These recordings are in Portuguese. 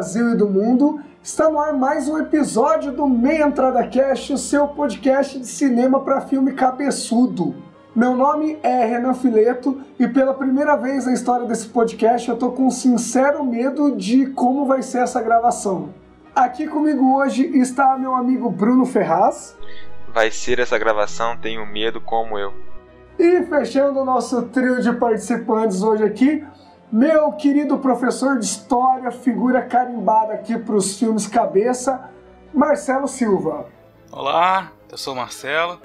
Brasil e do mundo, está no ar mais um episódio do Meia Entrada Cast, o seu podcast de cinema para filme cabeçudo. Meu nome é Renan Fileto e pela primeira vez na história desse podcast eu tô com um sincero medo de como vai ser essa gravação. Aqui comigo hoje está meu amigo Bruno Ferraz Vai ser essa gravação, tenho medo como eu. e fechando o nosso trio de participantes hoje aqui, meu querido professor de história, figura carimbada aqui para os filmes cabeça, Marcelo Silva. Olá, eu sou o Marcelo.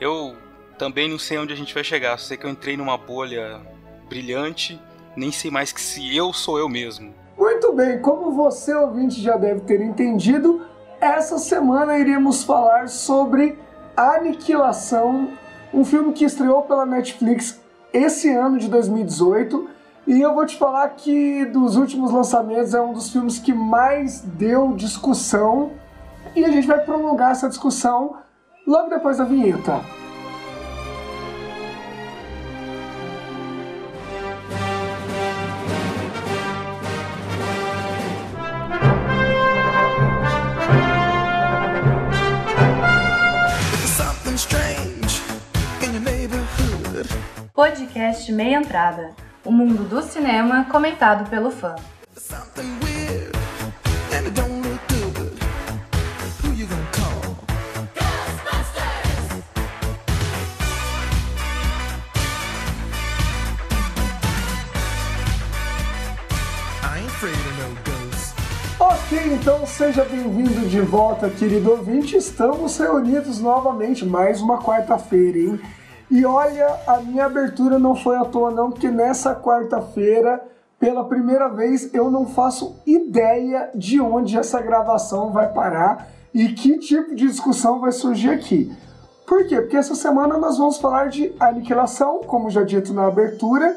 Eu também não sei onde a gente vai chegar. Sei que eu entrei numa bolha brilhante. Nem sei mais que se eu sou eu mesmo. Muito bem, como você ouvinte já deve ter entendido, essa semana iremos falar sobre Aniquilação, um filme que estreou pela Netflix esse ano de 2018. E eu vou te falar que dos últimos lançamentos é um dos filmes que mais deu discussão. E a gente vai prolongar essa discussão logo depois da vinheta. something strange in your neighborhood. Podcast Meia Entrada. O mundo do cinema comentado pelo fã. Ok, então seja bem-vindo de volta, querido ouvinte. Estamos reunidos novamente, mais uma quarta-feira, hein? E olha, a minha abertura não foi à toa, não, porque nessa quarta-feira, pela primeira vez, eu não faço ideia de onde essa gravação vai parar e que tipo de discussão vai surgir aqui. Por quê? Porque essa semana nós vamos falar de Aniquilação, como já dito na abertura,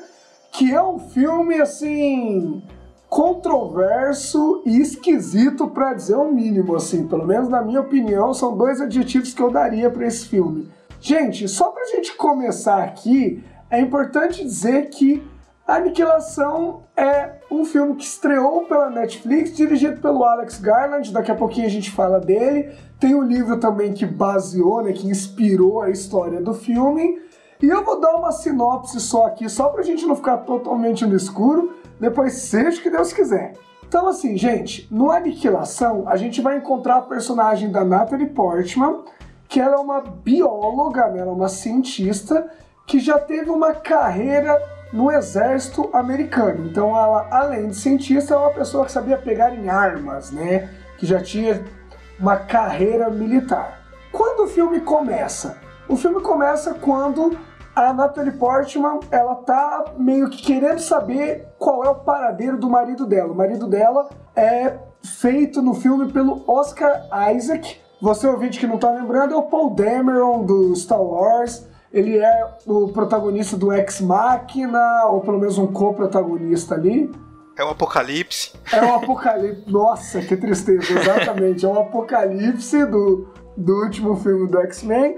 que é um filme assim controverso e esquisito para dizer o mínimo, assim, pelo menos na minha opinião, são dois adjetivos que eu daria para esse filme. Gente, só pra gente começar aqui, é importante dizer que Aniquilação é um filme que estreou pela Netflix, dirigido pelo Alex Garland, daqui a pouquinho a gente fala dele. Tem o livro também que baseou, né, que inspirou a história do filme. E eu vou dar uma sinopse só aqui, só pra gente não ficar totalmente no escuro, depois seja o que Deus quiser. Então assim, gente, no Aniquilação a gente vai encontrar a personagem da Natalie Portman, que ela é uma bióloga, né, ela é uma cientista, que já teve uma carreira no exército americano. Então ela, além de cientista, é uma pessoa que sabia pegar em armas, né, que já tinha uma carreira militar. Quando o filme começa? O filme começa quando a Natalie Portman, ela tá meio que querendo saber qual é o paradeiro do marido dela. O marido dela é feito no filme pelo Oscar Isaac. Você ouvinte que não tá lembrando, é o Paul Dameron do Star Wars. Ele é o protagonista do Ex Machina, ou pelo menos um co-protagonista ali. É o apocalipse. É o apocalipse. Nossa, que tristeza, exatamente. É o apocalipse do, do último filme do X-Men.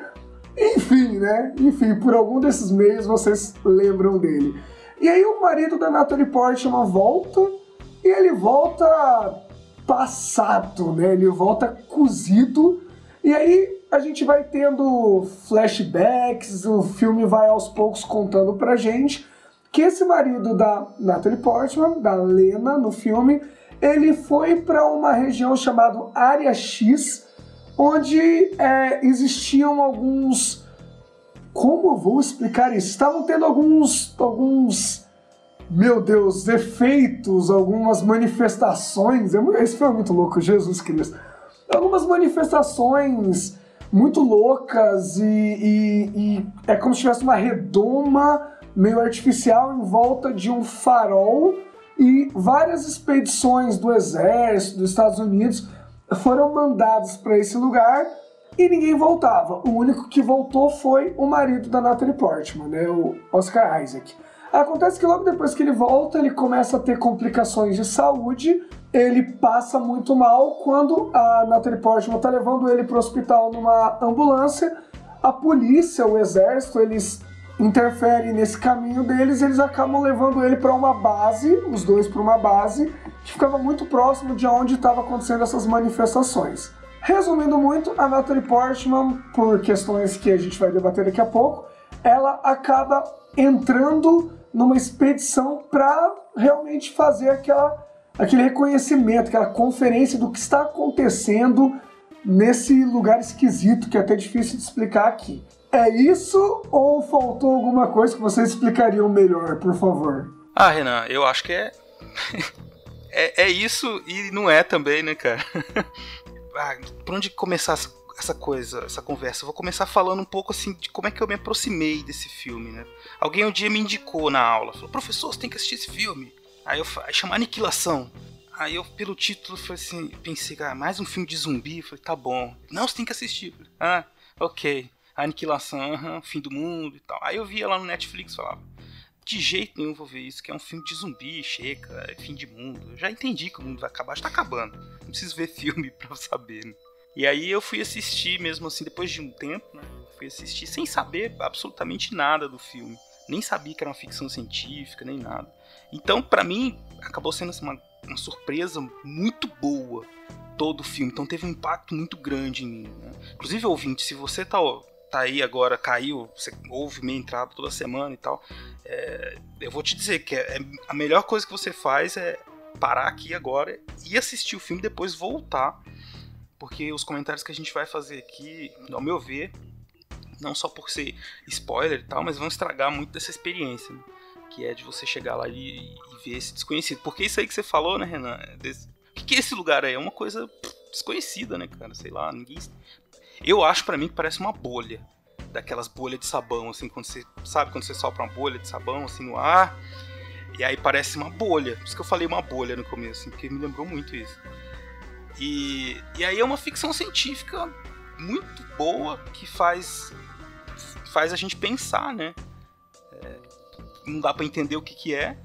Enfim, né? Enfim, por algum desses meios vocês lembram dele. E aí o marido da Natalie Portman volta e ele volta passado, né? Ele volta cozido. E aí a gente vai tendo flashbacks, o filme vai aos poucos contando pra gente que esse marido da Natalie Portman, da Lena no filme, ele foi para uma região chamada Área X, onde é, existiam alguns. Como eu vou explicar isso? Estavam tendo alguns. alguns. Meu Deus, efeitos, algumas manifestações. Esse foi muito louco, Jesus Cristo. Algumas manifestações muito loucas e, e- e é como se tivesse uma redoma meio artificial em volta de um farol E várias expedições do exército dos Estados Unidos foram mandadas para esse lugar e ninguém voltava. O único que voltou foi o marido da Natalie Portman, né, o Oscar Isaac. Acontece que logo depois que ele volta, ele começa a ter complicações de saúde, ele passa muito mal quando a Natalie Portman está levando ele para o hospital numa ambulância. A polícia, o exército, eles interferem nesse caminho deles eles acabam levando ele para uma base, os dois para uma base, que ficava muito próximo de onde estava acontecendo essas manifestações. Resumindo muito, a Natalie Portman, por questões que a gente vai debater daqui a pouco, ela acaba entrando numa expedição para realmente fazer aquela, aquele reconhecimento, aquela conferência do que está acontecendo nesse lugar esquisito que é até difícil de explicar aqui. É isso ou faltou alguma coisa que vocês explicariam melhor, por favor? Ah, Renan, eu acho que é. é, é isso e não é também, né, cara? ah, por onde começar essa, coisa, essa conversa? Eu vou começar falando um pouco assim de como é que eu me aproximei desse filme, né? Alguém um dia me indicou na aula, falou: professor, você tem que assistir esse filme. Aí eu falei, chama Aniquilação. Aí eu, pelo título, falei assim, pensei, ah, mais um filme de zumbi? Eu falei, tá bom. Não, você tem que assistir. Ah, ok. Aniquilação, uhum, fim do mundo e tal. Aí eu via lá no Netflix falava, de jeito nenhum vou ver isso, que é um filme de zumbi, chega, é fim de mundo. Eu já entendi que o mundo vai acabar, já tá acabando. Não preciso ver filme pra saber, né? E aí eu fui assistir mesmo assim, depois de um tempo, né? Fui assistir sem saber absolutamente nada do filme. Nem sabia que era uma ficção científica, nem nada. Então, para mim, acabou sendo assim, uma, uma surpresa muito boa todo o filme. Então teve um impacto muito grande em mim. Né? Inclusive, ouvinte, se você tá, tá aí agora, caiu, você ouve minha entrada toda semana e tal, é, eu vou te dizer que é, é, a melhor coisa que você faz é parar aqui agora e assistir o filme depois voltar. Porque os comentários que a gente vai fazer aqui, ao meu ver, não só por ser spoiler e tal, mas vão estragar muito dessa experiência. Né? Que é de você chegar lá e, e, ver esse desconhecido. Porque isso aí que você falou, né, Renan? É desse, o que, é esse lugar aí? É uma coisa desconhecida, né, cara? Sei lá, ninguém. Eu acho para mim que parece uma bolha. Daquelas bolhas de sabão, assim, quando você. Sabe quando você sopra uma bolha de sabão assim no ar? E aí parece uma bolha. Por isso que eu falei uma bolha no começo, assim, porque me lembrou muito isso. E, e aí é uma ficção científica muito boa que faz faz a gente pensar, né? É, não dá para entender o que, que é,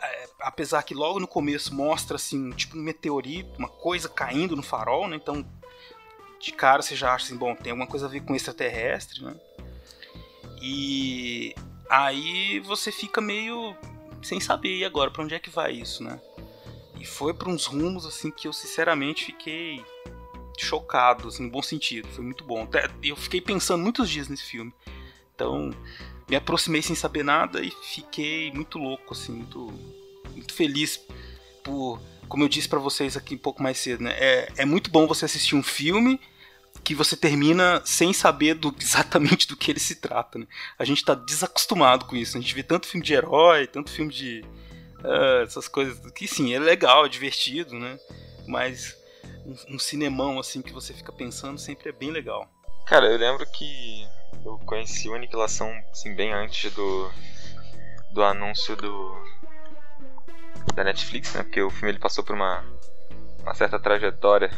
é, apesar que logo no começo mostra assim, tipo um meteorito, uma coisa caindo no farol, né? Então, de cara você já acha assim, bom, tem alguma coisa a ver com extraterrestre, né? E aí você fica meio sem saber e agora para onde é que vai isso, né? E foi para uns rumos assim que eu sinceramente fiquei chocado, assim, no bom sentido. Foi muito bom. Eu fiquei pensando muitos dias nesse filme. Então, me aproximei sem saber nada e fiquei muito louco, assim, muito, muito feliz por, como eu disse para vocês aqui um pouco mais cedo, né? É, é muito bom você assistir um filme que você termina sem saber do, exatamente do que ele se trata, né? A gente tá desacostumado com isso. A gente vê tanto filme de herói, tanto filme de uh, essas coisas que sim, é legal, é divertido, né? Mas um, um cinemão assim que você fica pensando sempre é bem legal. Cara, eu lembro que eu conheci o Aniquilação assim, bem antes do, do anúncio do da Netflix, né? Porque o filme ele passou por uma, uma certa trajetória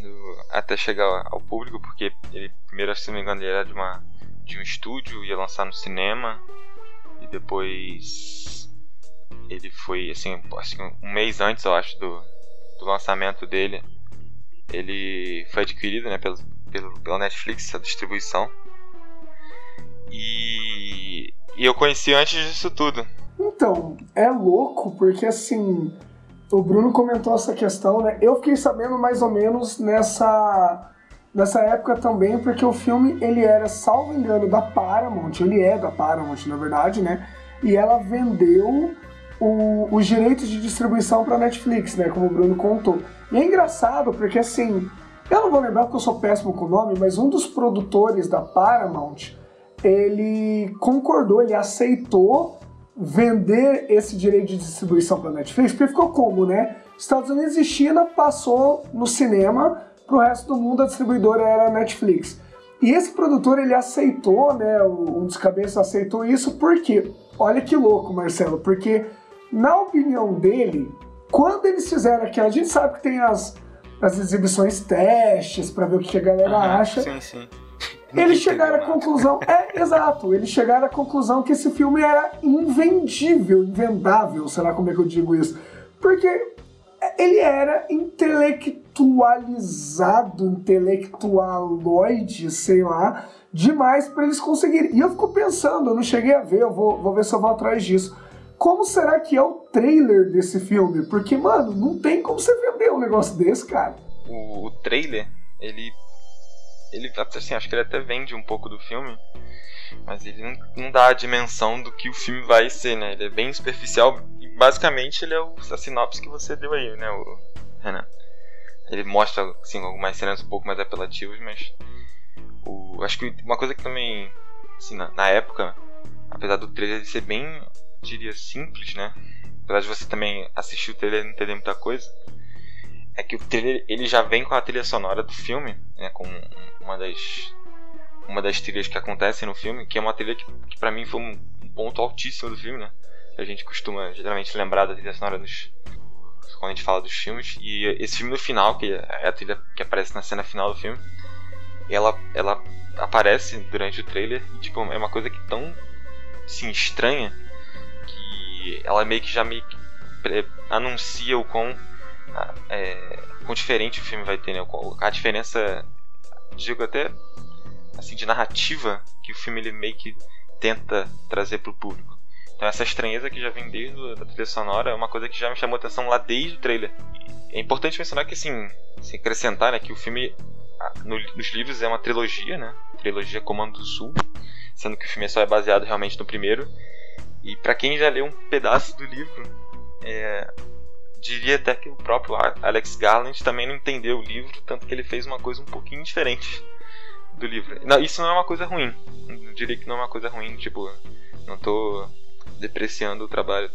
do, até chegar ao público, porque ele primeiro, se não me engano, ele era de uma de um estúdio, ia lançar no cinema e depois ele foi assim, assim, um mês antes, eu acho, do, do lançamento dele. Ele foi adquirido né, pelo, pelo, pela Netflix, a distribuição. E, e eu conheci antes disso tudo. Então, é louco, porque assim, o Bruno comentou essa questão, né? Eu fiquei sabendo mais ou menos nessa, nessa época também, porque o filme, ele era, salvo engano, da Paramount, ele é da Paramount, na verdade, né? E ela vendeu o, os direitos de distribuição para Netflix, né? Como o Bruno contou. E é engraçado porque assim, eu não vou lembrar porque eu sou péssimo com o nome, mas um dos produtores da Paramount, ele concordou, ele aceitou vender esse direito de distribuição para Netflix, porque ficou como, né? Estados Unidos e China passou no cinema, para o resto do mundo a distribuidora era a Netflix. E esse produtor ele aceitou, né? Um dos cabeças aceitou isso porque, olha que louco, Marcelo, porque Na opinião dele, quando eles fizeram aquilo, a gente sabe que tem as, as exibições testes pra ver o que a galera acha. Sim, sim. Eles chegaram à conclusão, é, exato, eles chegaram à conclusão que esse filme era invendível, invendável, sei lá como é que eu digo isso. Porque ele era intelectualizado, intelectualoide, sei lá, demais pra eles conseguirem. E eu fico pensando, eu não cheguei a ver, eu vou, vou ver se eu vou atrás disso. Como será que é o trailer desse filme? Porque, mano, não tem como você vender um negócio desse, cara. o, o trailer, ele. Ele assim, acho que ele até vende um pouco do filme, mas ele não, não dá a dimensão do que o filme vai ser, né? Ele é bem superficial e basicamente ele é o, a sinopse que você deu aí, né, o Renan? Ele mostra assim, algumas cenas um pouco mais apelativas, mas o, acho que uma coisa que também, assim, na, na época, apesar do trailer ser bem, diria, simples, né? Apesar de você também assistir o trailer e não entender muita coisa, é que o trailer ele já vem com a trilha sonora do filme, né, com uma das uma das trilhas que acontecem no filme, que é uma trilha que, que para mim foi um, ponto altíssimo do filme, né? A gente costuma geralmente lembrar da trilha sonora dos quando a gente fala dos filmes e esse filme no final, que é a trilha que aparece na cena final do filme, ela ela aparece durante o trailer e tipo é uma coisa que tão assim, estranha ela meio que já pre- anuncia o quão a- é, quão diferente o filme vai ter, né? O A diferença, digo até assim, de narrativa que o filme ele meio que tenta trazer pro público. Então essa estranheza que já vem desde o- da trilha sonora é uma coisa que já me chamou atenção lá desde o trailer. É importante mencionar que assim, se acrescentar, né, que o filme a- no- nos livros é uma trilogia, né? Trilogia Comando do Sul, sendo que o filme só é baseado realmente no primeiro. E pra quem já leu um pedaço do livro, é, diria até que o próprio Alex Garland também não entendeu o livro, tanto que ele fez uma coisa um pouquinho diferente do livro. Não, isso não é uma coisa ruim. Eu diria que não é uma coisa ruim, tipo, não tô depreciando o trabalho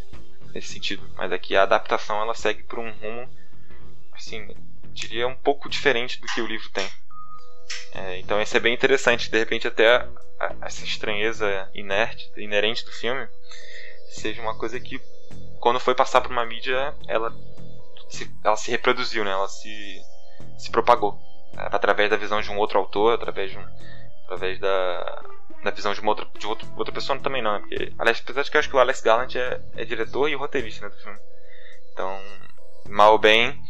nesse sentido, mas aqui a adaptação ela segue por um rumo assim, diria um pouco diferente do que o livro tem. É, então isso é bem interessante, de repente até a- a- essa estranheza inerte, inerente do filme seja uma coisa que quando foi passar por uma mídia ela se, ela se reproduziu, né? Ela se, se propagou é, através da visão de um outro autor, através de um, através da, da visão de uma outra de outro, outra pessoa também não, né? Porque aliás, apesar de que eu acho que o Alex Garland é, é diretor e roteirista né, do filme. Então, mal ou bem,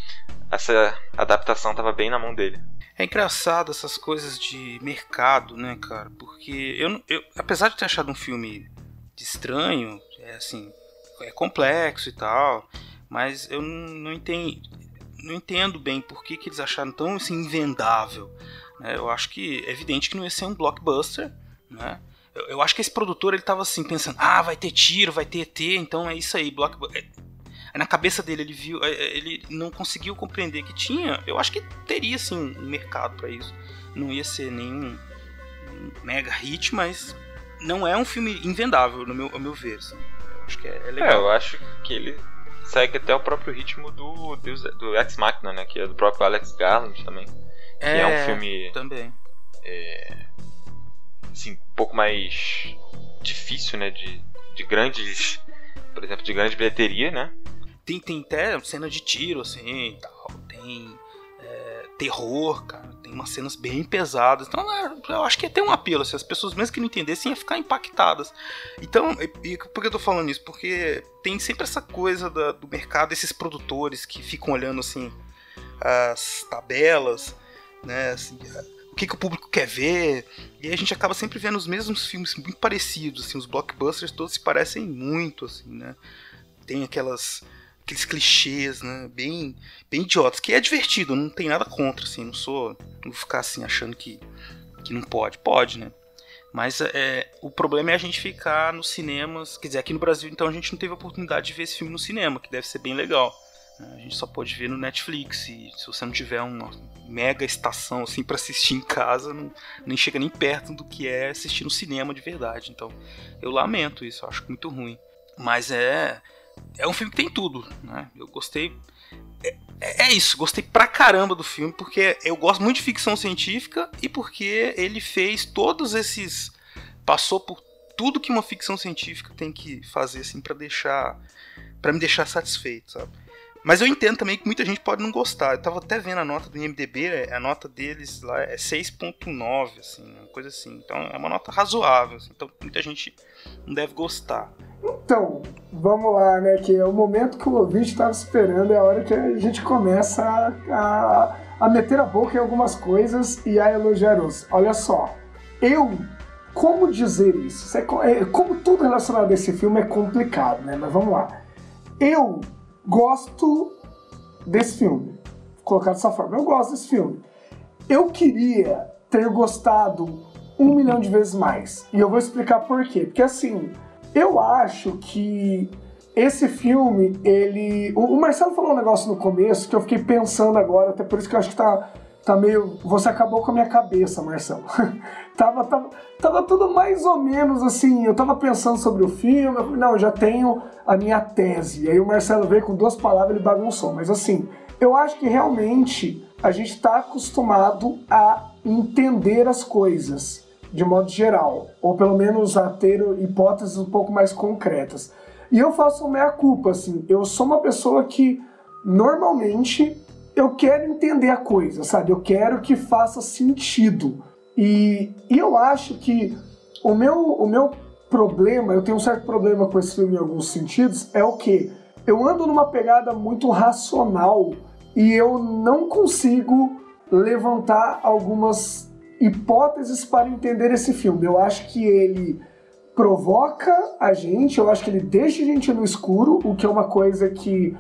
essa adaptação estava bem na mão dele. É engraçado essas coisas de mercado, né, cara? Porque eu, eu apesar de ter achado um filme estranho, é assim, é complexo e tal, mas eu não, entendo, não entendo bem por que, que eles acharam tão assim, invendável. né? Eu acho que é evidente que não ia ser um blockbuster, né? Eu, eu acho que esse produtor ele tava assim pensando, ah, vai ter tiro, vai ter ET, então é isso aí, blockbuster. Na cabeça dele ele viu, é, é, ele não conseguiu compreender que tinha. Eu acho que teria sim um mercado pra isso. Não ia ser nenhum um mega hit, mas não é um filme invendável no meu, ao meu ver. assim. Eu acho que é, é É, legal. eu acho que ele segue até o próprio ritmo do, do, do Ex Machina, né? Que é do próprio Alex Garland também. Que é, um filme também. assim, um pouco mais difícil, né? De, de grandes. Por exemplo, de grande bilheteria, né? Tem, tem até cena de tiro, assim, tal. Tem é, terror, cara. Tem umas cenas bem pesadas. Então, é, eu acho que ia ter um apelo. Se as pessoas, mesmo que não entendessem, iam ficar impactadas. Então, e, e por que eu tô falando isso? Porque tem sempre essa coisa da- do mercado, esses produtores que ficam olhando, assim, as tabelas, né, assim, o que, que o público quer ver. E a gente acaba sempre vendo os mesmos filmes muito parecidos, assim, os blockbusters todos se parecem muito, assim, né? Tem aquelas aqueles clichês, né, bem bem idiotas, que é divertido, não tem nada contra, assim, não sou, não vou ficar assim achando que que não pode, pode, né? Mas é, o problema é a gente ficar nos cinemas, quer dizer, aqui no Brasil então a gente não teve a oportunidade de ver esse filme no cinema, que deve ser bem legal. né? A gente só pode ver no Netflix e se você não tiver uma mega estação assim para assistir em casa, não, nem chega nem perto do que é assistir no cinema de verdade. Então, eu lamento isso, eu acho muito ruim. Mas é é um filme que tem tudo, né? Eu gostei é, é isso, gostei pra caramba do filme, porque eu gosto muito de ficção científica e porque ele fez todos esses. passou por tudo que uma ficção científica tem que fazer, assim, pra deixar para me deixar satisfeito, sabe? Mas eu entendo também que muita gente pode não gostar. Eu tava até vendo a nota do IMDB, é, a nota deles lá é 6.9, assim, uma coisa assim. Então é uma nota razoável, assim, então muita gente não deve gostar. Então, vamos lá, né? Que é o momento que o ouvinte estava esperando, é a hora que a gente começa a, a, a meter a boca em algumas coisas e a elogiar os. Olha só, eu. Como dizer isso? isso é, é, como tudo relacionado a esse filme é complicado, né? Mas vamos lá. Eu gosto desse filme. Vou colocar dessa forma. Eu gosto desse filme. Eu queria ter gostado um milhão de vezes mais. E eu vou explicar por quê. Porque assim, eu acho que esse filme, ele. O Marcelo falou um negócio no começo que eu fiquei pensando agora, até por isso que eu acho que tá, tá meio. Você acabou com a minha cabeça, Marcelo. tava, tava, tava tudo mais ou menos assim. Eu tava pensando sobre o filme, eu não, eu já tenho a minha tese. E aí o Marcelo veio com duas palavras e bagunçou. Mas assim, eu acho que realmente a gente está acostumado a entender as coisas de modo geral, ou pelo menos a ter hipóteses um pouco mais concretas. E eu faço meia culpa, assim, eu sou uma pessoa que normalmente eu quero entender a coisa, sabe? Eu quero que faça sentido. E, e eu acho que o meu, o meu problema, eu tenho um certo problema com esse filme em alguns sentidos, é o que? Eu ando numa pegada muito racional e eu não consigo levantar algumas hipóteses para entender esse filme. Eu acho que ele provoca a gente, eu acho que ele deixa a gente no escuro, o que é uma coisa que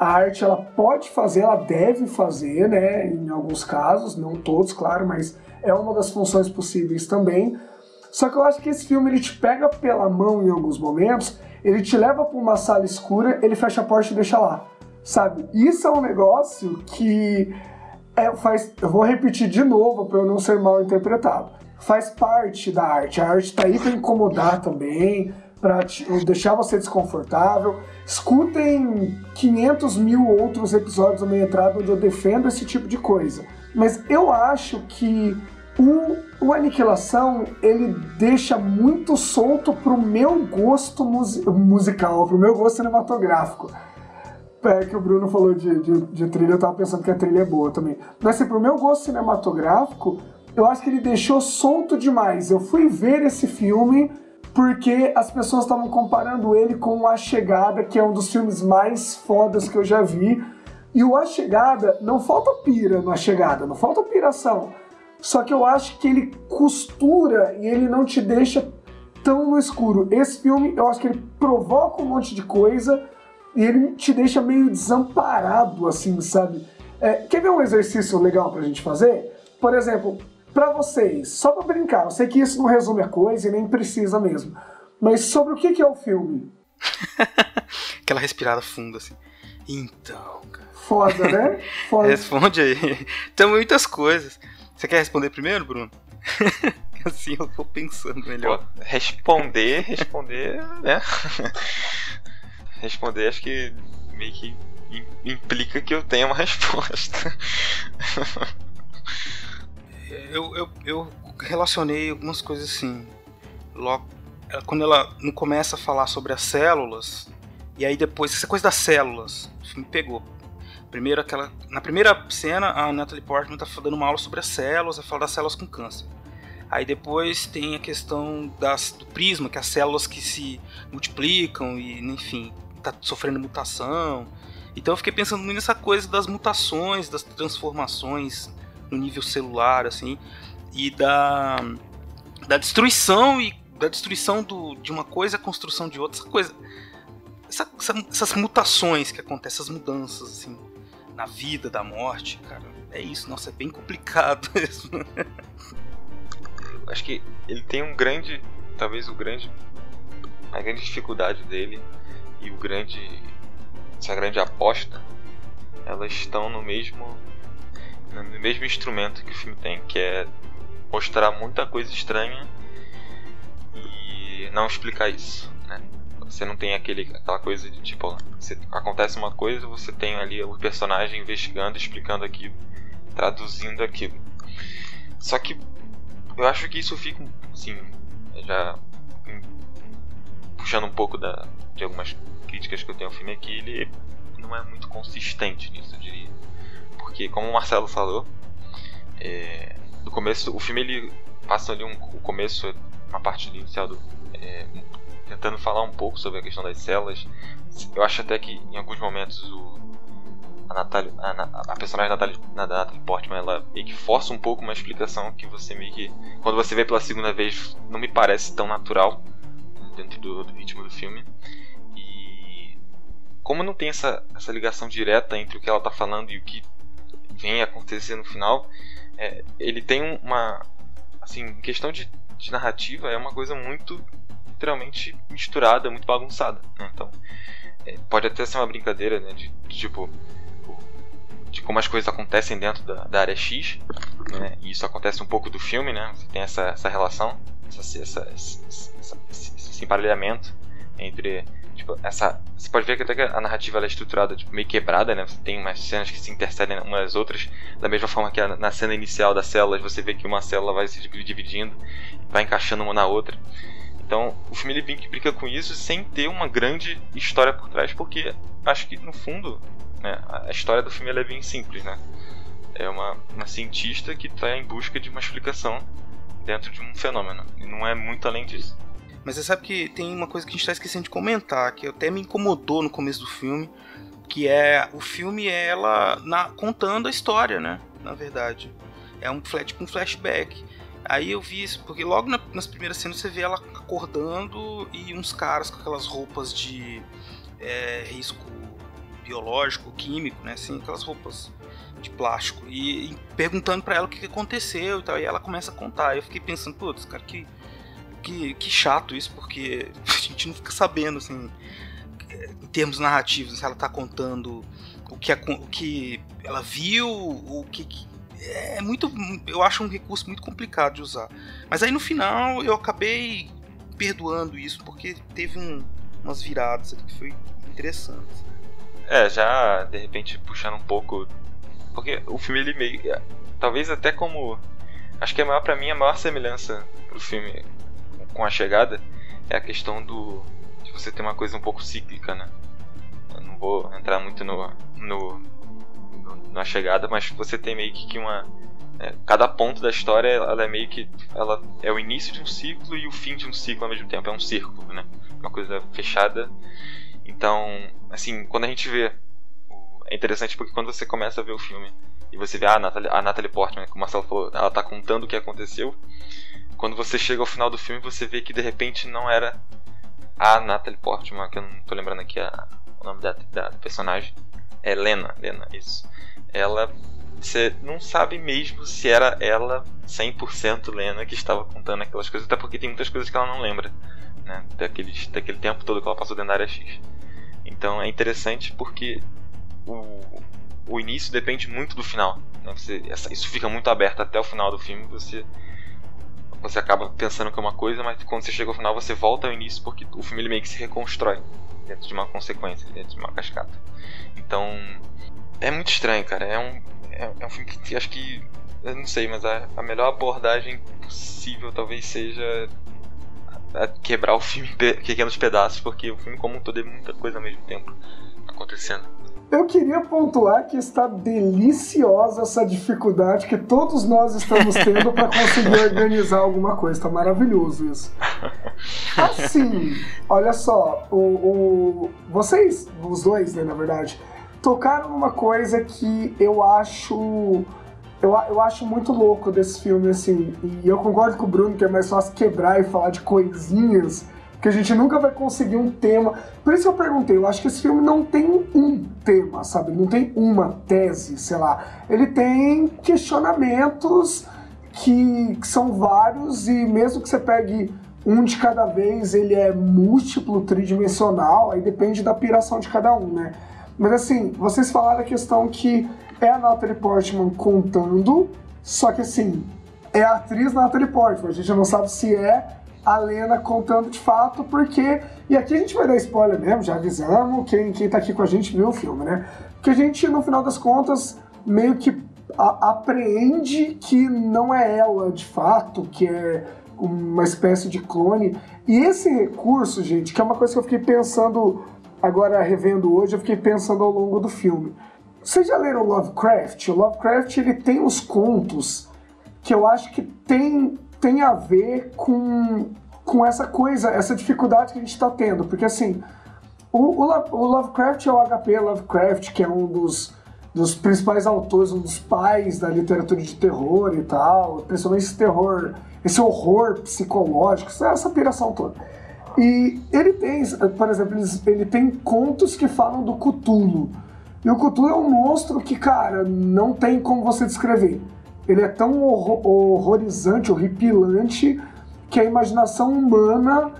a arte ela pode fazer, ela deve fazer, né, em alguns casos, não todos, claro, mas é uma das funções possíveis também. Só que eu acho que esse filme ele te pega pela mão em alguns momentos, ele te leva para uma sala escura, ele fecha a porta e deixa lá, sabe? Isso é um negócio que é, faz, eu vou repetir de novo para eu não ser mal interpretado. Faz parte da arte. A arte está aí para incomodar também, para deixar você desconfortável. Escutem 500 mil outros episódios da minha entrada onde eu defendo esse tipo de coisa. Mas eu acho que o, o Aniquilação ele deixa muito solto pro meu gosto mus, musical, pro meu gosto cinematográfico é, que o Bruno falou de, de, de, trilha, eu tava pensando que a trilha é boa também. Mas assim, pro meu gosto cinematográfico, eu acho que ele deixou solto demais. Eu fui ver esse filme porque as pessoas estavam comparando ele com A Chegada, que é um dos filmes mais fodas que eu já vi. E o A Chegada, não falta pira no A Chegada, não falta piração. Só que eu acho que ele costura e ele não te deixa tão no escuro. Esse filme, eu acho que ele provoca um monte de coisa, e ele te deixa meio desamparado, assim, sabe? É, quer ver um exercício legal pra gente fazer? Por exemplo, para vocês, só pra brincar, eu sei que isso não resume a coisa e nem precisa mesmo, mas sobre o que, que é o filme? Aquela respirada funda, assim. Então, cara. Foda, né? Foda. Responde aí. Tem muitas coisas. Você quer responder primeiro, Bruno? assim eu vou pensando melhor. Pô, responder, responder, né? responder, acho que meio que implica que eu tenha uma resposta. Eu, eu, eu relacionei algumas coisas assim. Logo, quando ela não começa a falar sobre as células, e aí depois, essa coisa das células, me pegou. Primeiro, aquela, na primeira cena, a Natalie Portman está dando uma aula sobre as células, ela fala das células com câncer. Aí depois tem a questão das, do prisma, que é as células que se multiplicam e, enfim, tá sofrendo mutação. Então eu fiquei pensando nessa coisa das mutações, das transformações no nível celular, assim, e da, da destruição e da destruição do, de uma coisa, a construção de outra, essa coisa, essa, essa, essas mutações que acontecem, essas mudanças, assim, na vida, da morte, cara, é isso, nossa, é bem complicado isso. Acho que ele tem um grande, talvez o grande, a grande dificuldade dele e o grande essa grande aposta elas estão no mesmo no mesmo instrumento que o filme tem que é mostrar muita coisa estranha e não explicar isso né? você não tem aquele aquela coisa de tipo você, acontece uma coisa você tem ali o personagem investigando explicando aquilo traduzindo aquilo só que eu acho que isso fica assim já puxando um pouco da, de algumas críticas que eu tenho ao filme é que ele não é muito consistente nisso, eu diria. Porque, como o Marcelo falou, é, no começo, o filme ele passa ali um, o começo, uma parte inicial do, é, tentando falar um pouco sobre a questão das células. Eu acho até que em alguns momentos o, a, Natalie, a, a personagem Natalie, Natalie Portman ela meio que força um pouco uma explicação que você meio que quando você vê pela segunda vez não me parece tão natural dentro do, do ritmo do filme como não tem essa, essa ligação direta entre o que ela está falando e o que vem acontecer no final é, ele tem uma assim questão de, de narrativa é uma coisa muito literalmente misturada muito bagunçada né? então é, pode até ser uma brincadeira né de, de tipo de como as coisas acontecem dentro da, da área X, né? E isso acontece um pouco do filme, né? Você tem essa, essa relação, essa, essa, esse, esse emparelhamento entre tipo, essa você pode ver que até que a narrativa é estruturada tipo, meio quebrada né tem umas cenas que se intercedem umas às outras da mesma forma que na cena inicial das células você vê que uma célula vai se dividindo vai encaixando uma na outra então o filme ele brinca com isso sem ter uma grande história por trás porque acho que no fundo né? A história do filme é bem simples, né? É uma, uma cientista que está em busca de uma explicação dentro de um fenômeno. E não é muito além disso. Mas você sabe que tem uma coisa que a gente está esquecendo de comentar, que até me incomodou no começo do filme, que é o filme é ela na, contando a história, né? Na verdade. É um, tipo um flashback. Aí eu vi isso, porque logo na, nas primeiras cenas você vê ela acordando e uns caras com aquelas roupas de é, risco biológico, químico, né? Assim, aquelas roupas de plástico. E, e perguntando para ela o que aconteceu e tal. E ela começa a contar. Eu fiquei pensando, putz, cara, que, que, que chato isso, porque a gente não fica sabendo, assim, em termos narrativos, se ela tá contando o que, o que ela viu, o que, é muito eu acho um recurso muito complicado de usar mas aí no final eu acabei perdoando isso porque teve um, umas viradas que foi interessante é, já de repente puxando um pouco. Porque o filme ele meio. Talvez até como. Acho que a maior, pra mim, a maior semelhança pro filme com a chegada é a questão do. de você ter uma coisa um pouco cíclica, né? Eu não vou entrar muito no. no, no na chegada, mas você tem meio que uma. É, cada ponto da história ela é meio que ela é o início de um ciclo e o fim de um ciclo ao mesmo tempo é um círculo né uma coisa fechada então, assim, quando a gente vê. É interessante porque quando você começa a ver o filme e você vê ah, a Natalie, a Natalie Portman, como o Marcelo falou, ela tá contando o que aconteceu. Quando você chega ao final do filme, você vê que de repente não era a Natalie Portman, que eu não tô lembrando aqui a, o nome da, da personagem. É Lena, Lena, isso. Ela você não sabe mesmo se era ela 100% Lena que estava contando aquelas coisas, até porque tem muitas coisas que ela não lembra, né? Daquele, daquele tempo todo que ela passou dentro da área X. Então é interessante porque o, o início depende muito do final. Né? Você, essa, isso fica muito aberto até o final do filme. Você você acaba pensando que é uma coisa, mas quando você chega ao final você volta ao início porque o filme ele meio que se reconstrói dentro de uma consequência, dentro de uma cascata. Então é muito estranho, cara. É um, é, é um filme que acho que eu não sei, mas a, a melhor abordagem possível talvez seja a quebrar o filme em pequenos pedaços, porque o filme como um todo é muita coisa ao mesmo tempo acontecendo. Eu queria pontuar que está deliciosa essa dificuldade que todos nós estamos tendo para conseguir organizar alguma coisa. Está maravilhoso isso. Assim, olha só, o, o, vocês, os dois, né, na verdade, tocaram numa coisa que eu acho eu, eu acho muito louco desse filme, assim. E eu concordo com o Bruno que é mais fácil quebrar e falar de coisinhas, que a gente nunca vai conseguir um tema. Por isso que eu perguntei, eu acho que esse filme não tem um tema, sabe? Não tem uma tese, sei lá. Ele tem questionamentos que, que são vários e mesmo que você pegue um de cada vez, ele é múltiplo, tridimensional, aí depende da piração de cada um, né? Mas assim, vocês falaram a questão que é a Natalie Portman contando, só que assim, é a atriz Natalie Portman. A gente não sabe se é a Lena contando de fato, porque. E aqui a gente vai dar spoiler mesmo, já avisamos. Quem, quem tá aqui com a gente viu o filme, né? Porque a gente, no final das contas, meio que a, apreende que não é ela de fato, que é uma espécie de clone. E esse recurso, gente, que é uma coisa que eu fiquei pensando agora revendo hoje, eu fiquei pensando ao longo do filme. Vocês já leram Lovecraft? O Lovecraft ele tem uns contos que eu acho que tem, tem a ver com, com essa coisa, essa dificuldade que a gente está tendo. Porque assim, o, o, Lo- o Lovecraft é o HP Lovecraft, que é um dos, dos principais autores, um dos pais da literatura de terror e tal, principalmente esse terror, esse horror psicológico, essa- piração toda. E ele tem, por exemplo, ele tem contos que falam do Cthulhu. E o Cthulhu é um monstro que, cara, não tem como você descrever. Ele é tão horro- horrorizante, horripilante, que a imaginação humana,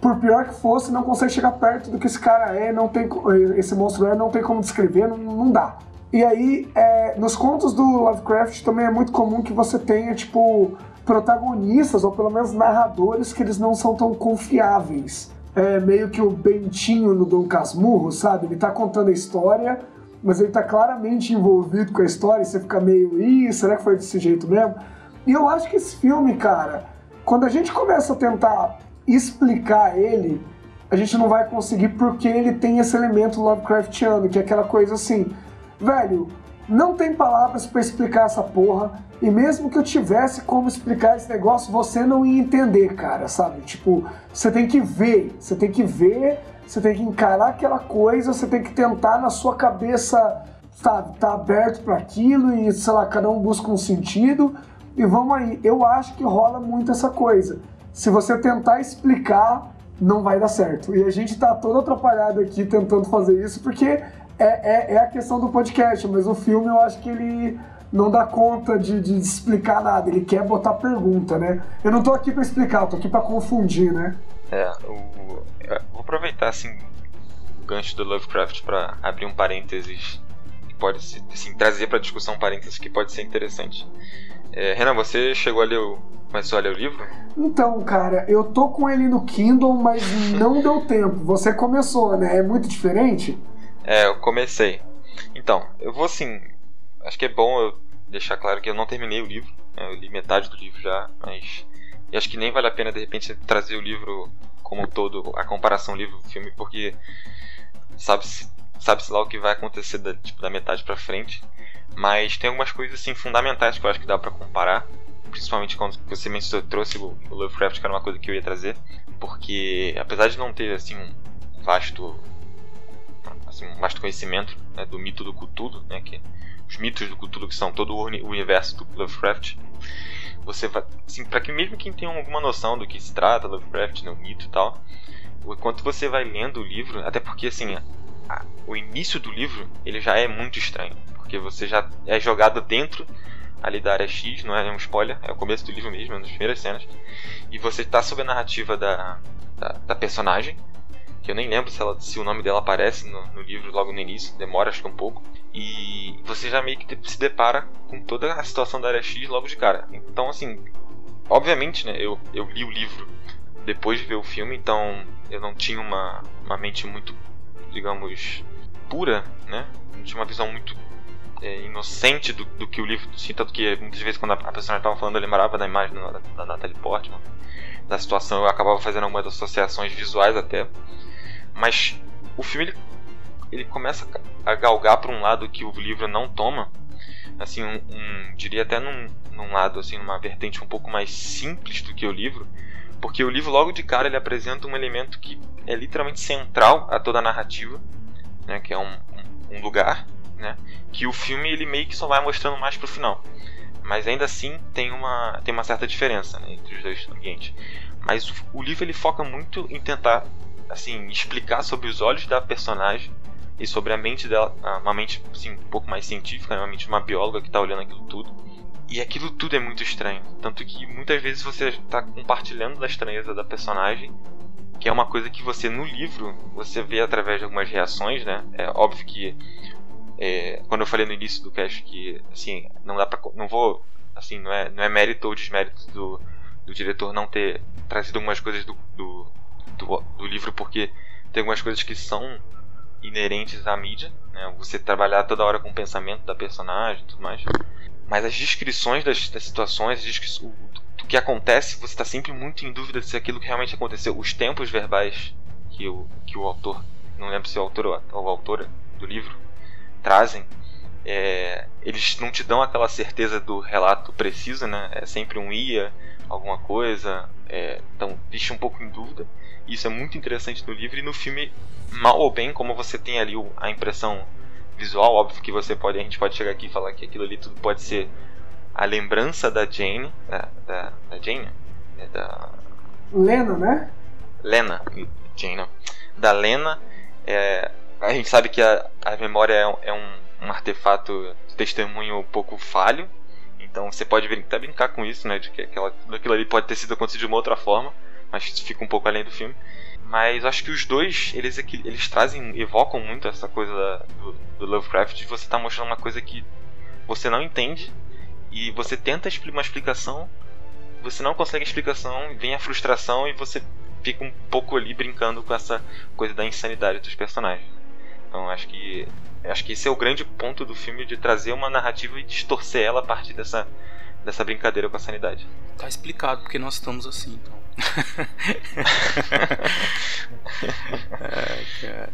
por pior que fosse, não consegue chegar perto do que esse cara é, não tem, esse monstro é, não tem como descrever, não, não dá. E aí, é, nos contos do Lovecraft também é muito comum que você tenha, tipo, protagonistas, ou pelo menos narradores, que eles não são tão confiáveis. É meio que o Bentinho no Dom Casmurro, sabe? Ele tá contando a história, mas ele tá claramente envolvido com a história e você fica meio, ih, será que foi desse jeito mesmo? E eu acho que esse filme, cara, quando a gente começa a tentar explicar ele, a gente não vai conseguir porque ele tem esse elemento Lovecraftiano, que é aquela coisa assim, velho, não tem palavras pra explicar essa porra, e mesmo que eu tivesse como explicar esse negócio, você não ia entender, cara, sabe? Tipo, você tem que ver, você tem que ver, você tem que encarar aquela coisa, você tem que tentar na sua cabeça, sabe, tá aberto para aquilo e, sei lá, cada um busca um sentido. E vamos aí, eu acho que rola muito essa coisa. Se você tentar explicar, não vai dar certo. E a gente tá todo atrapalhado aqui tentando fazer isso, porque é, é, é a questão do podcast, mas o filme eu acho que ele não dá conta de, de explicar nada, ele quer botar pergunta, né? Eu não tô aqui pra explicar, eu tô aqui pra confundir, né? É, o, aproveitar assim o gancho do Lovecraft para abrir um parênteses que pode se- assim, trazer para discussão um parênteses que pode ser interessante. É, Renan, você chegou a ler o, começou a ler o livro? Então, cara, eu tô com ele no Kindle, mas não deu tempo. Você começou, né? É muito diferente? É, eu comecei. Então, eu vou assim. Acho que é bom eu deixar claro que eu não terminei o livro. né, Eu li metade do livro já, mas. E acho que nem vale a pena de repente trazer o livro como um todo, a comparação livro-filme, porque sabe-se sabe lá o que vai acontecer da, tipo, da metade pra frente. Mas tem algumas coisas assim fundamentais que eu acho que dá pra comparar. Principalmente quando você mencionou, trouxe o, Lovecraft, que era uma coisa que eu ia trazer. Porque apesar de não ter assim um vasto assim, um vasto conhecimento né, do mito do Cthulhu, né, que os mitos do Cthulhu que são todo o universo do Lovecraft, você vai, assim, para que mesmo quem tenha alguma noção do que se trata Lovecraft, né, o mito e tal, enquanto você vai lendo o livro, até porque assim, a- o início do livro ele já é muito estranho, porque você já é jogado dentro ali da área X, não é um spoiler, é o começo do livro mesmo, é uma das primeiras cenas, e você está sob a narrativa da, da, da personagem, que eu nem lembro se, ela, se o nome dela aparece no, no livro logo no início, demora acho que um pouco. E você já meio que se depara com toda a situação da área X logo de cara. Então, assim, obviamente, né, eu, eu li o livro depois de ver o filme, então eu não tinha uma, uma mente muito, digamos, pura, né? Não tinha uma visão muito é, inocente do, do que o livro tinha, tanto que muitas vezes quando a, a personagem estava falando eu lembrava da imagem da, da Natalie Portman, da situação, eu acabava fazendo algumas associações visuais até. Mas o filme ele, ele começa a galgar para um lado que o livro não toma, assim, um, um- diria até num, num lado assim, numa vertente um pouco mais simples do que o livro, porque o livro logo de cara ele apresenta um elemento que é literalmente central a toda a narrativa, né, que é um, um- lugar, né, que o filme ele meio que só vai mostrando mais pro final. Mas ainda assim tem uma, tem uma certa diferença né, entre os dois ambientes. Mas o, o livro ele foca muito em tentar assim explicar sobre os olhos da personagem e sobre a mente dela, uma mente assim, um pouco mais científica, né, uma mente de uma bióloga que está olhando aquilo tudo. E aquilo tudo é muito estranho, tanto que muitas vezes você está compartilhando da estranheza da personagem, que é uma coisa que você no livro você vê através de algumas reações, né? É óbvio que é, quando eu falei no início do cast que assim não dá para não vou assim não é não é mérito ou desmérito do, do diretor não ter trazido algumas coisas do, do, do, do livro porque tem algumas coisas que são inerentes à mídia né? você trabalhar toda hora com o pensamento da personagem e tudo mais mas as descrições das, das situações o, do que acontece você está sempre muito em dúvida se aquilo que realmente aconteceu os tempos verbais que o, que o autor não lembro se o autor ou a autora do livro trazem, é, eles não te dão aquela certeza do relato preciso, né? É sempre um ia, alguma coisa, é, então deixa um pouco em dúvida. Isso é muito interessante no livro e no filme, mal ou bem, como você tem ali a impressão visual, óbvio que você pode, a gente pode chegar aqui e falar que aquilo ali tudo pode ser a lembrança da Jane, da, da, da Jane, é da Lena, né? Lena, Jane, não. da Lena. É, a gente sabe que a, a memória é, um, é um, um artefato de testemunho um pouco falho, então você pode até brincar com isso, né? De que aquela, aquilo ali pode ter sido acontecido de uma outra forma, mas fica um pouco além do filme. Mas acho que os dois, eles, eles trazem, evocam muito essa coisa da, do, do Lovecraft de você estar tá mostrando uma coisa que você não entende e você tenta uma explicação, você não consegue explicação, vem a frustração e você fica um pouco ali brincando com essa coisa da insanidade dos personagens. Então acho que acho que esse é o grande ponto do filme de trazer uma narrativa e distorcer ela a partir dessa dessa brincadeira com a sanidade. Tá explicado porque nós estamos assim, então. é, cara.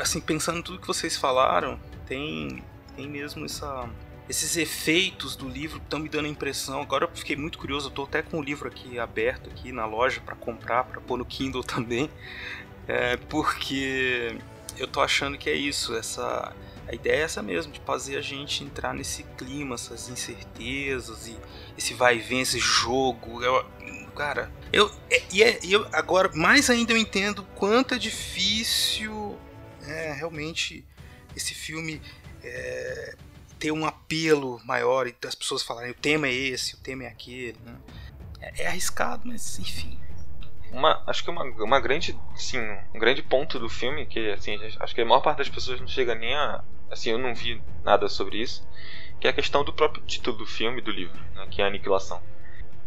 Assim, pensando em tudo que vocês falaram, tem, tem mesmo essa, esses efeitos do livro estão me dando a impressão. Agora eu fiquei muito curioso, eu tô até com o livro aqui aberto aqui na loja para comprar, para pôr no Kindle também. É, porque eu tô achando que é isso, essa a ideia é essa mesmo, de fazer a gente entrar nesse clima, essas incertezas e esse vai e vem, esse jogo. Eu, cara, eu, é, e é, eu agora mais ainda eu entendo quanto é difícil é, realmente esse filme é, ter um apelo maior e as pessoas falarem o tema é esse, o tema é aquele. Né? É, é, arriscado, mas enfim. Uma, acho que uma, uma grande, sim, um grande ponto do filme que assim, acho que a maior parte das pessoas não chega nem a, assim, eu não vi nada sobre isso, que é a questão do próprio título do filme, do livro, né, que é a aniquilação.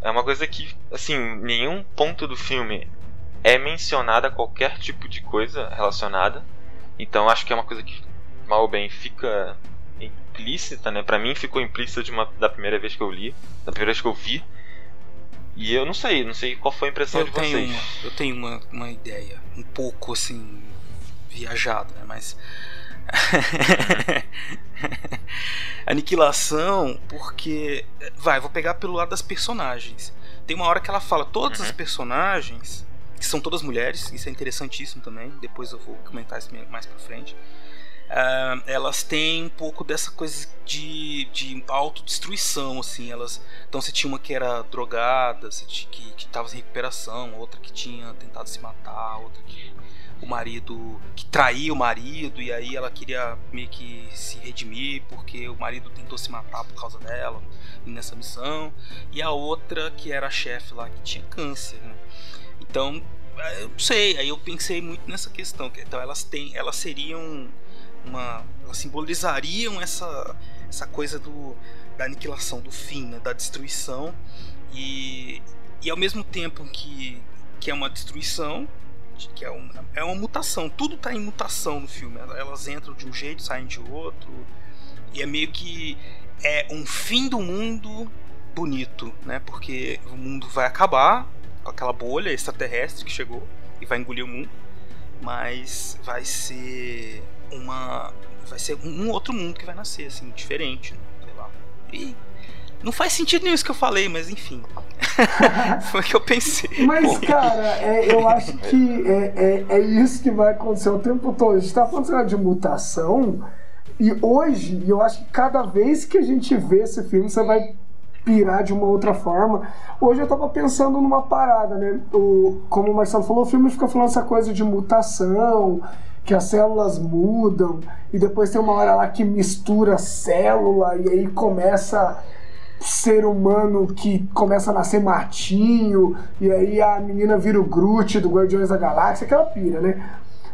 É uma coisa que, assim, nenhum ponto do filme é mencionada qualquer tipo de coisa relacionada. Então acho que é uma coisa que mal ou bem fica implícita, né? Para mim ficou implícita de uma, da primeira vez que eu li, da primeira vez que eu vi. E eu não sei, não sei qual foi a impressão eu de tenho vocês. Uma, eu tenho uma, uma ideia, um pouco assim, viajada, né? Mas. Aniquilação, porque. Vai, vou pegar pelo lado das personagens. Tem uma hora que ela fala, todas as Uhum. personagens, que são todas mulheres, isso é interessantíssimo também, depois eu vou comentar isso mais pra frente. Ah, elas têm um pouco dessa coisa de, de autodestruição, assim. Elas, então você tinha uma que era drogada, que, que tava em recuperação, outra que tinha tentado se matar, outra que o marido que traía o marido e aí ela queria meio que se redimir porque o marido tentou se matar por causa dela nessa missão e a outra que era a chefe lá que tinha câncer né? então eu não sei aí eu pensei muito nessa questão que então elas têm elas seriam uma elas simbolizariam essa essa coisa do da aniquilação do fim né? da destruição e e ao mesmo tempo que que é uma destruição que é uma, é uma mutação. Tudo tá em mutação no filme. Elas entram de um jeito, saem de outro. E é meio que é um fim do mundo bonito, né? Porque o mundo vai acabar com aquela bolha extraterrestre que chegou e vai engolir o mundo, mas vai ser uma vai ser um outro mundo que vai nascer assim, diferente, né? sei lá. E não faz sentido nenhum isso que eu falei, mas enfim. Foi o que eu pensei. Mas, cara, é, eu acho que é, é, é isso que vai acontecer o tempo todo. A gente tá falando de mutação, e hoje, eu acho que cada vez que a gente vê esse filme, você vai pirar de uma outra forma. Hoje eu tava pensando numa parada, né? O, como o Marcelo falou, o filme fica falando essa coisa de mutação, que as células mudam, e depois tem uma hora lá que mistura célula, e aí começa ser humano que começa a nascer matinho, e aí a menina vira o Groot do Guardiões da Galáxia, aquela pira, né?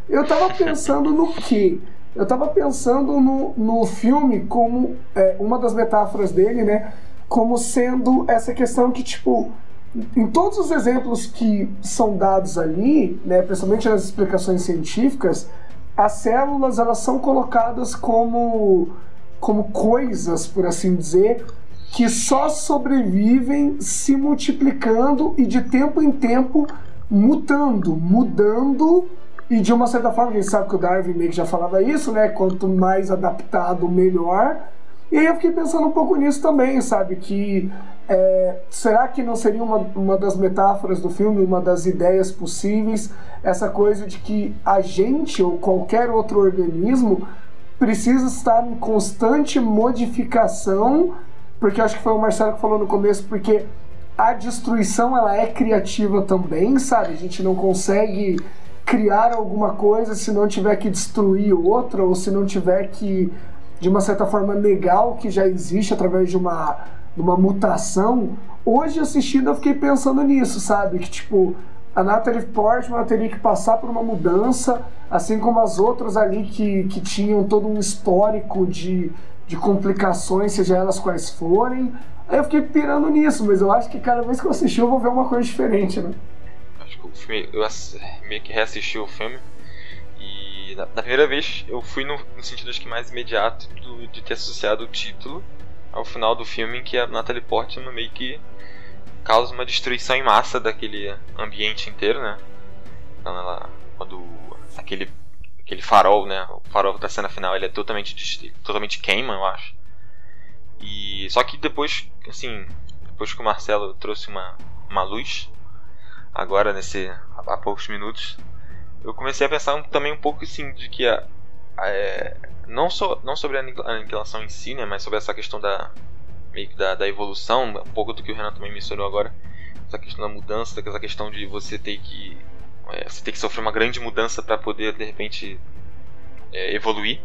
Eu tava pensando no quê? Eu tava pensando no, no filme como é, uma das metáforas dele, né? Como sendo essa questão que, tipo, em todos os exemplos que são dados ali, né, principalmente nas explicações científicas, as células elas são colocadas como, como coisas, por assim dizer, que só sobrevivem se multiplicando e de tempo em tempo mutando, mudando E de uma certa forma, a gente sabe que o Darwin meio que já falava isso, né? Quanto mais adaptado, melhor. E aí eu fiquei pensando um pouco nisso também, sabe? Que é, será que não seria uma, uma das metáforas do filme, uma das ideias possíveis, essa coisa de que a gente ou qualquer outro organismo precisa estar em constante modificação, porque acho que foi o Marcelo que falou no começo, porque a destruição ela é criativa também, sabe? A gente não consegue criar alguma coisa se não tiver que destruir outra ou se não tiver que de uma certa forma negar o que já existe através de uma, uma mutação. Hoje assistindo eu fiquei pensando nisso, sabe? Que tipo, a Natalie Portman teria que passar por uma mudança, assim como as outras ali que, que tinham todo um histórico de, de complicações, seja elas quais forem. Aí eu fiquei pirando nisso, mas eu acho que cada vez que eu assistir eu vou ver uma coisa diferente, né? Acho que o filme. Eu meio que reassisti o filme. E na, na primeira vez eu fui no, no sentido acho que mais imediato do- de ter associado o título ao final do filme em que a Natalie Portman meio que causa uma destruição em massa daquele ambiente inteiro, né? Quando ela. Quando aquele. aquele farol, né? O farol da cena final ele é totalmente, totalmente queima, eu acho. E. Só que depois, assim. Depois que o Marcelo trouxe uma, uma luz agora nesse há poucos minutos, eu comecei a pensar um- também um pouco assim de que a, a- é, não só não sobre a aniqui- a aniquilação em si, né, mas sobre essa questão da meio que da, da evolução, um pouco do que o Renan também mencionou agora, essa questão da mudança, essa questão de você ter que é, você ter que sofrer uma grande mudança para poder de repente é, evoluir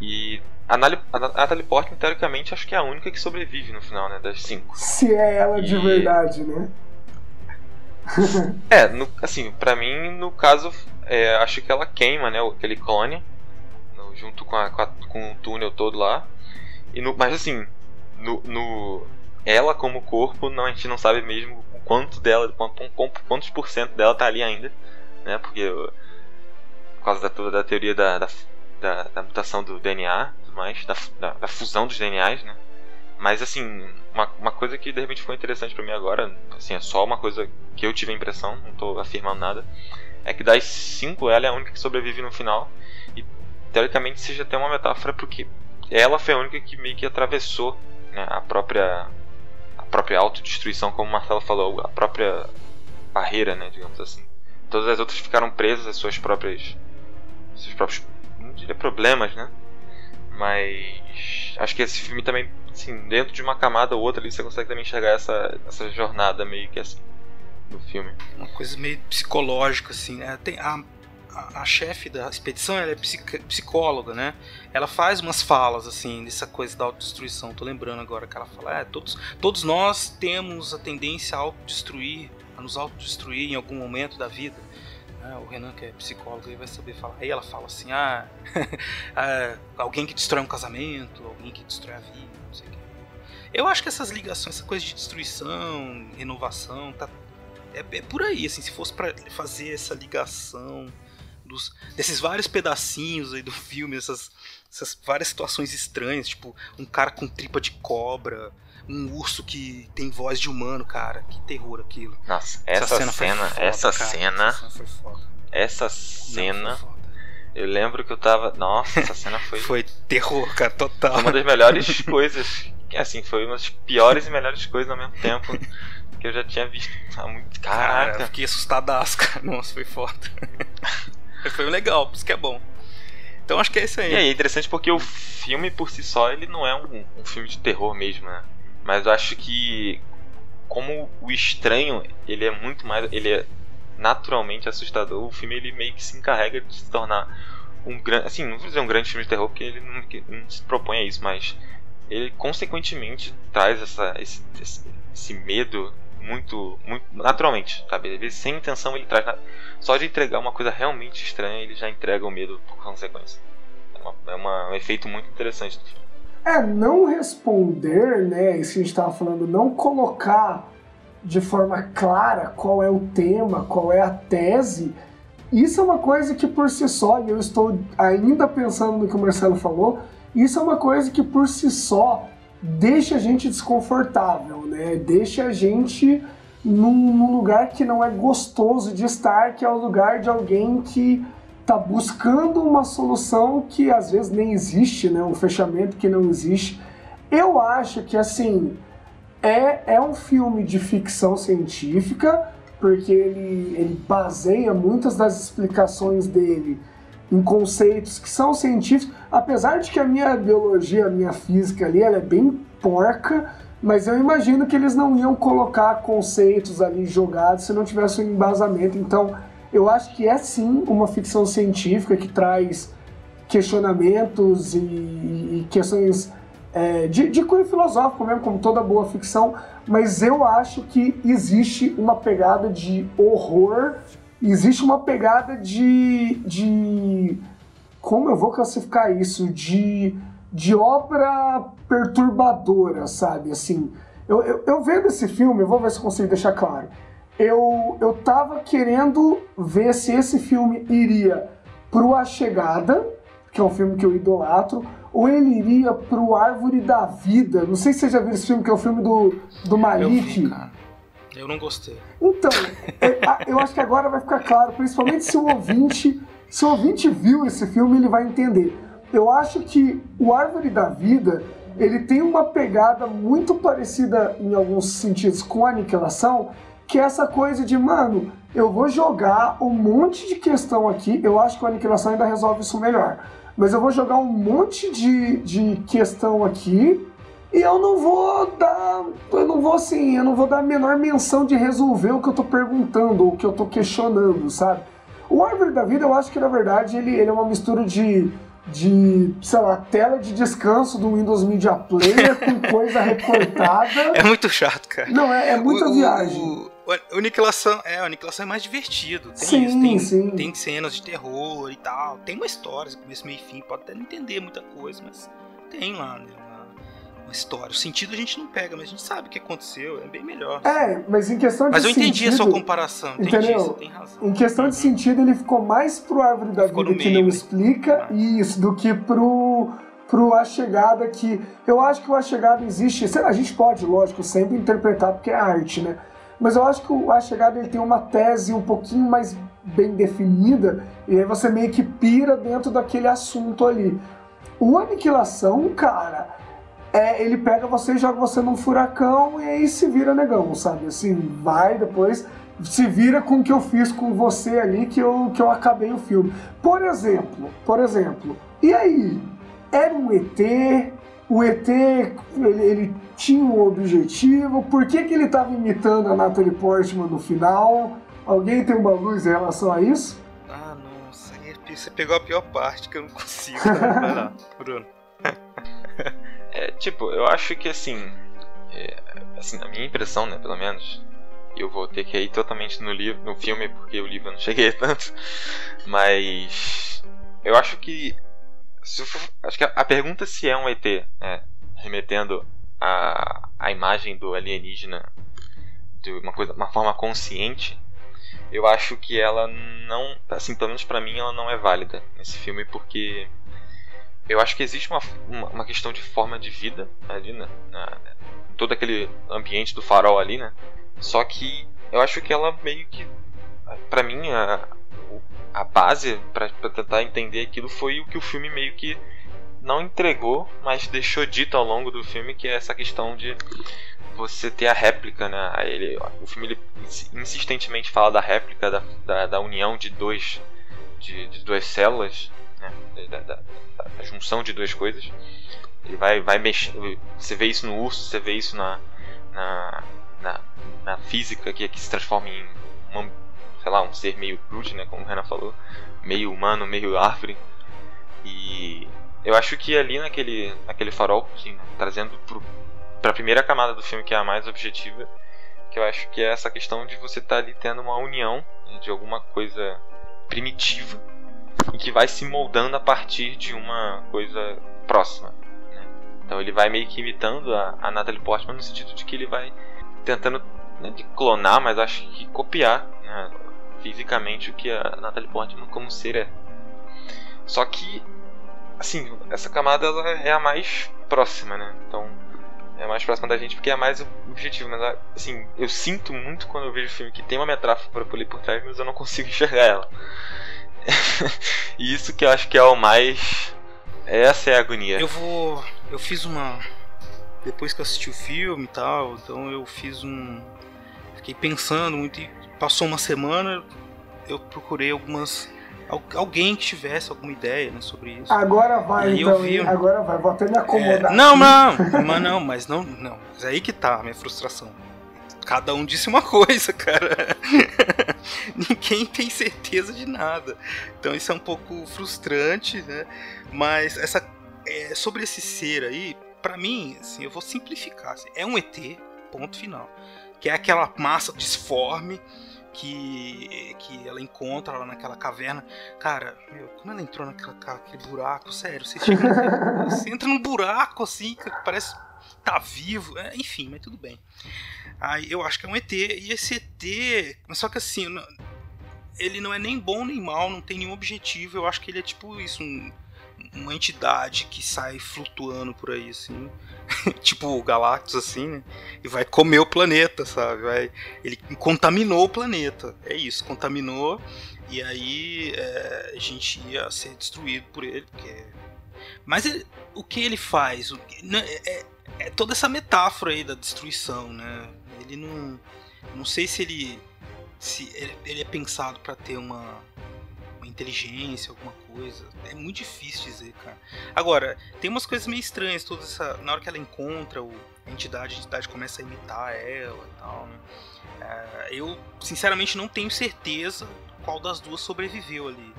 e a Natalie, Portman teoricamente acho que é a única que sobrevive no final, né, das cinco. Se é ela de E- verdade, né? É, no- assim, pra mim, no caso, é, acho que ela queima, né, aquele clone, no- junto com, a, com, a- com o túnel todo lá. E no, mas assim, no, no- ela como corpo, não, a gente não sabe mesmo quanto dela, quanto, quanto- quantos por cento dela tá ali ainda, né, porque por causa da, toda da teoria da, da, da- da mutação do DNA tudo mais, da, da, da fusão dos DNAs, né. Mas assim, uma, uma coisa que de repente foi interessante pra mim agora, assim, é só uma coisa que eu tive a impressão, não tô afirmando nada, é que das cinco ela é a única que sobrevive no final. E teoricamente seja até uma metáfora porque ela foi a única que meio que atravessou né, a própria a própria autodestruição, como o Marcelo falou, a própria barreira, né, digamos assim. Todas as outras ficaram presas às suas próprias seus próprios não diria problemas, né? Mas acho que esse filme também, assim, dentro de uma camada ou outra ali, você consegue também enxergar essa, essa jornada meio que assim no filme. Uma coisa meio psicológica, assim, né? Tem a, a, a chefe da expedição, ela é psic- psicóloga, né? Ela faz umas falas, assim, dessa coisa da autodestruição. Tô lembrando agora que ela fala, é, todos, todos nós temos a tendência a autodestruir, a nos autodestruir em algum momento da vida. né? o Renan, que é psicólogo, ele vai saber falar. Aí ela fala assim, ah, ah, alguém que destrói um casamento, alguém que destrói a vida, não sei o quê. Eu acho que essas ligações, essa coisa de destruição, renovação, tá é, é por aí, assim, se fosse pra fazer essa ligação dos, desses vários pedacinhos aí do filme, essas, essas várias situações estranhas, tipo um cara com tripa de cobra, um urso que tem voz de humano, cara, que terror aquilo. Nossa, essa, cena, foi foda, essa cara, cena, essa cena foi foda. essa cena, eu lembro que eu tava, nossa, essa cena foi, Foi terror, cara, total. foi uma das melhores coisas, assim, foi uma das piores e melhores coisas ao mesmo tempo que eu já tinha visto há muito, Cara, eu caraca. fiquei assustadaço, cara. Nossa, foi foda. foi legal, por isso que é bom. Então acho que é isso aí. E é interessante porque o filme por si só, ele não é um, um filme de terror mesmo, né? Mas eu acho que como o estranho, ele é muito mais, ele é naturalmente assustador, o filme ele meio que se encarrega de se tornar um grande, assim, não vou dizer um grande filme de terror porque ele não, que- não se propõe a isso, mas ele consequentemente traz essa, esse, esse medo muito, muito naturalmente, sabe? Às vezes sem intenção ele traz, na- só de entregar uma coisa realmente estranha ele já entrega o medo por consequência. É, uma- é uma- um efeito muito interessante do filme. É, não responder, né? Isso que a gente tava falando, não colocar de forma clara qual é o tema, qual é a tese. Isso é uma coisa que por si só, e eu estou ainda pensando no que o Marcelo falou, isso é uma coisa que por si só deixa a gente desconfortável, né? Deixa a gente num, num lugar que não é gostoso de estar, que é o lugar de alguém que tá buscando uma solução que às vezes nem existe, né? Um fechamento que não existe. Eu acho que assim é, é um filme de ficção científica, porque ele, ele baseia muitas das explicações dele em conceitos que são científicos, apesar de que a minha biologia, a minha física ali, ela é bem porca, mas eu imagino que eles não iam colocar conceitos ali jogados se não tivesse um embasamento. Então, eu acho que é sim uma ficção científica que traz questionamentos e, e questões é, de, de cunho filosófico mesmo, como toda boa ficção, mas eu acho que existe uma pegada de horror, existe uma pegada de. de como eu vou classificar isso? De, de obra perturbadora, sabe? Assim, eu, eu, eu vendo esse filme, eu vou ver se consigo deixar claro. Eu, eu tava querendo ver se esse filme iria pro A Chegada, que é um filme que eu idolatro, ou ele iria pro Árvore da Vida. Não sei se você já viu esse filme, que é o filme do, do Malik. Eu não gostei. Então, é, eu acho que agora vai ficar claro, principalmente se o ouvinte, se o ouvinte viu esse filme, ele vai entender. Eu acho que o Árvore da Vida, ele tem uma pegada muito parecida em alguns sentidos com a Aniquilação, que é essa coisa de, mano, eu vou jogar um monte de questão aqui, eu acho que a Aniquilação ainda resolve isso melhor, mas eu vou jogar um monte de, de questão aqui e eu não vou dar. Eu não vou assim, eu não vou dar a menor menção de resolver o que eu tô perguntando, ou o que eu tô questionando, sabe? O Árvore da Vida, eu acho que na verdade ele, ele é uma mistura de. De, sei lá, tela de descanso do Windows Media Player com coisa recortada. É muito chato, cara. Não, é, é muita O- o- viagem. O, o Aniquilação, é, o é mais divertido. Tem, Sim, isso, tem, sim. tem cenas de terror e tal. Tem uma história, começo, meio e fim. Pode até não entender muita coisa, mas tem lá, né? Uma, história. O sentido a gente não pega, mas a gente sabe o que aconteceu. É bem melhor. É, mas em questão de mas eu entendi a sentido, sua comparação. Entendi, entendeu? você tem razão. Em questão de sentido, ele ficou mais pro Árvore da Ficou Vida no que meio, não né? explica isso do que pro, pro A Chegada que. Eu acho que o A Chegada existe. A gente pode, lógico, sempre interpretar porque é arte, né? Mas eu acho que o A Chegada ele tem uma tese um pouquinho mais bem definida e aí você meio que pira dentro daquele assunto ali. O Aniquilação, cara, é, ele pega você e joga você num furacão e aí se vira negão, sabe? Assim, vai depois, se vira com o que eu fiz com você ali que eu, que eu acabei o filme. Por exemplo, por exemplo, e aí? Era um ET, o ET ele, ele tinha um objetivo, por que, que ele estava imitando a Natalie Portman no final? Alguém tem uma luz em relação a isso? Ah, aí Você pegou a pior parte que eu não consigo. Vai lá, Bruno. É, tipo, eu acho que assim, é, assim, na minha impressão, né, pelo menos, eu vou ter que ir totalmente no livro, no filme, porque o livro eu não cheguei tanto, mas eu acho que for- acho que a, a pergunta se é um ET, né, remetendo a, a imagem do alienígena de uma coisa, uma forma consciente, eu acho que ela não, assim, pelo menos pra mim, ela não é válida nesse filme porque eu acho que existe uma, uma, uma questão de forma de vida ali, né? Na, em todo aquele ambiente do farol ali, né? Só que eu acho que ela meio que, pra mim, a, a base pra tentar entender aquilo foi o que o filme meio que não entregou, mas deixou dito ao longo do filme, que é essa questão de você ter a réplica, né? Ele, o filme ele insi- insistentemente fala da réplica, da, da, da união de dois de, de duas células, né? Da, da- da- junção de duas coisas. Ele vai, vai mexer. Você vê isso no urso, você vê isso na, na, na, na física que, que se transforma em uma, sei lá, um ser meio brute, né? Como o Renan falou, meio humano, meio árvore. E eu acho que ali naquele, naquele farol, assim, né, trazendo pro, pra primeira camada do filme, que é a mais objetiva, que eu acho que é essa questão de você estar ali tendo uma união de alguma coisa primitiva e que vai se moldando a partir de uma coisa próxima. né? Então ele vai meio que imitando a, a Natalie Portman no sentido de que ele vai tentando não de clonar, mas acho que copiar né, fisicamente o que a Natalie Portman como ser é. Só que, assim, essa camada ela é a mais próxima, né? Então é mais próxima da gente porque é mais objetiva. Mas, assim, eu sinto muito quando eu vejo filme que tem uma metráfora por ali por trás, mas eu não consigo enxergar ela. E isso que eu acho que é o mais. Essa é a agonia. Eu vou. Eu fiz uma. Depois que eu assisti o filme e tal, então eu fiz um. Fiquei pensando muito e passou uma semana, eu procurei algumas. al- Alguém que tivesse alguma ideia né, sobre isso. Agora vai, E eu então, vi Agora vai. Vou até me É, acomodar. não, aqui. não, mas não, mas não, não. Mas aí que tá a minha frustração. Cada um disse uma coisa, cara. Ninguém tem certeza de nada. Então isso é um pouco frustrante, né? Mas essa é, sobre esse ser aí, pra mim, assim, eu vou simplificar. assim, é um ET, ponto final. Que é aquela massa disforme que, que ela encontra lá naquela caverna. Cara, meu, quando ela entrou naquela, naquele buraco, sério, você chega. você entra num buraco assim, que parece tá vivo, é, enfim, mas tudo bem. Aí eu acho que é um ET, e esse ET, só que assim, ele não é nem bom nem mal, não tem nenhum objetivo, eu acho que ele é tipo isso, um- uma entidade que sai flutuando por aí, assim, tipo o Galactus, assim, né? E vai comer o planeta, sabe? Vai, ele contaminou o planeta, é isso, contaminou, e aí é, a gente ia ser destruído por ele, porque... Mas ele- o que ele faz? O né, é, é toda essa metáfora aí da destruição, né? Ele não. Não sei se ele. Se ele, é pensado pra ter uma, uma inteligência, alguma coisa. É muito difícil dizer, cara. Agora, tem umas coisas meio estranhas, toda essa. Na hora que ela encontra o, a entidade, a entidade começa a imitar ela e tal, né? É, eu, sinceramente, não tenho certeza qual das duas sobreviveu ali.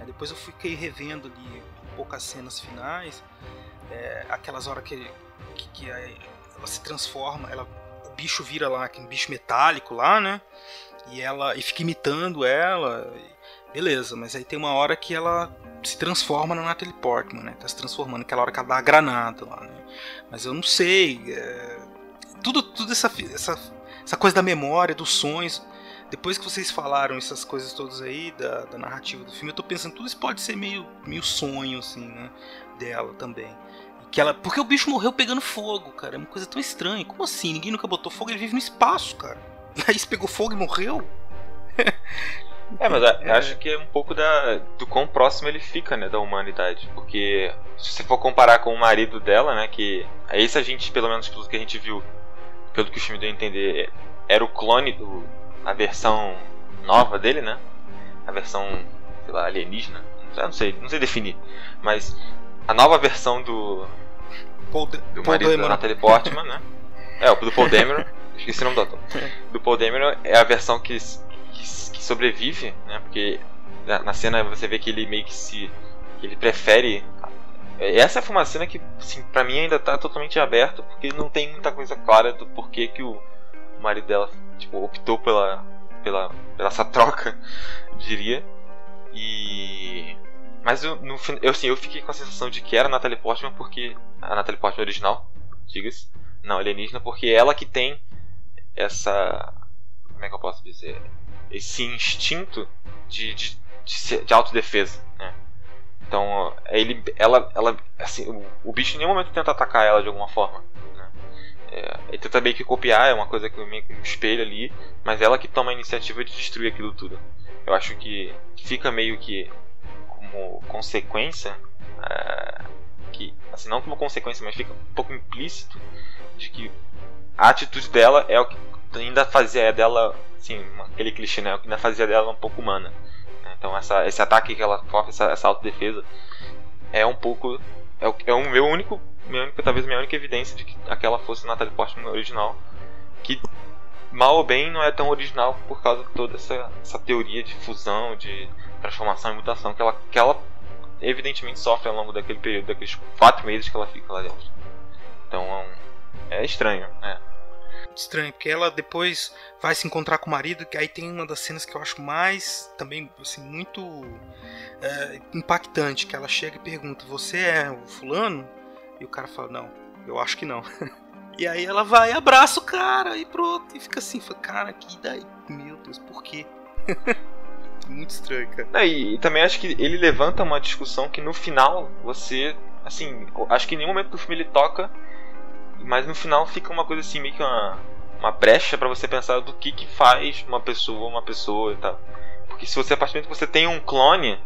É, depois eu fiquei revendo ali um pouco as cenas finais. É, aquelas horas que, que, que ela se transforma, ela, bicho vira lá, aquele bicho metálico lá, né? E ela e fica imitando ela. beleza, mas aí tem uma hora que ela se transforma na Natalie Portman, né? Tá se transformando, aquela hora que ela dá a granada lá, né? Mas eu não sei. é, Tudo, tudo essa, essa, essa coisa da memória, dos sonhos. Depois que vocês falaram essas coisas todas aí, da, da narrativa do filme, eu tô pensando, tudo isso pode ser meio, meio sonho, assim, né? Dela também. Que ela, porque o bicho morreu pegando fogo, cara. É uma coisa tão estranha. Como assim? Ninguém nunca botou fogo, ele vive no espaço, cara. Aí se pegou fogo e morreu? É, mas a- acho que é um pouco da, do quão próximo ele fica, né, da humanidade. Porque se você for comparar com o marido dela, né, que esse a gente, pelo menos pelo que a gente viu, pelo que o filme deu a entender, era o clone do a versão nova dele, né? A versão, sei lá, alienígena. Não sei, não sei definir. Mas a nova versão do, Paul, De- do Paul marido da. Natalie Portman, né? É, o do Paul Dameron. Esqueci o nome do ator. Do Paul Dameron é a versão que, que, que sobrevive, né? Porque na, na cena você vê que ele meio que se... que ele prefere... Essa foi uma cena que, assim, pra mim ainda tá totalmente aberta, porque não tem muita coisa clara do porquê que o, marido dela, tipo, optou pela, pela, pela essa troca, diria. E... Mas eu, no, eu, assim, eu fiquei com a sensação de que era a Natalie Portman porque... A Natalie Portman original, diga-se. Não, alienígena, porque é ela que tem essa. Como é que eu posso dizer? Esse instinto de, de, de, de autodefesa, né? Então, ele, ela, ela, assim, o, o bicho em nenhum momento tenta atacar ela de alguma forma. Né? É, ele tenta meio que copiar, é uma coisa que meio que um espelho ali, mas ela que toma a iniciativa de destruir aquilo tudo. Eu acho que fica meio que como consequência, é, que, assim, não como consequência, mas fica um pouco implícito de que a atitude dela é o que ainda fazia dela, assim, aquele clichê, né? O que ainda fazia dela um pouco humana. né? Então essa, esse ataque que ela sofre, essa, essa autodefesa, é um pouco. É o, é o meu único. Minha única, talvez minha única evidência de que aquela fosse Natalie Portman original. Que mal ou bem não é tão original por causa de toda essa, essa teoria de fusão, de transformação e mutação que ela, que ela evidentemente sofre ao longo daquele período, daqueles quatro meses que ela fica lá dentro. Então é um- é estranho, né? Estranho, porque ela depois vai se encontrar com o marido, que aí tem uma das cenas que eu acho mais, também, assim, muito é, impactante, que ela chega e pergunta, você é o fulano? E o cara fala, não, eu acho que não. e aí ela vai, abraça o cara e pronto, e fica assim, fala, cara, que daí? Meu Deus, por quê? muito estranho, cara. Não, e, e também acho que ele levanta uma discussão que no final você. Assim, acho que em nenhum momento do filme ele toca, mas no final fica uma coisa assim, meio que uma, uma brecha pra você pensar do que que faz uma pessoa uma pessoa e tal. Porque se você, a partir do momento que você tem um clone,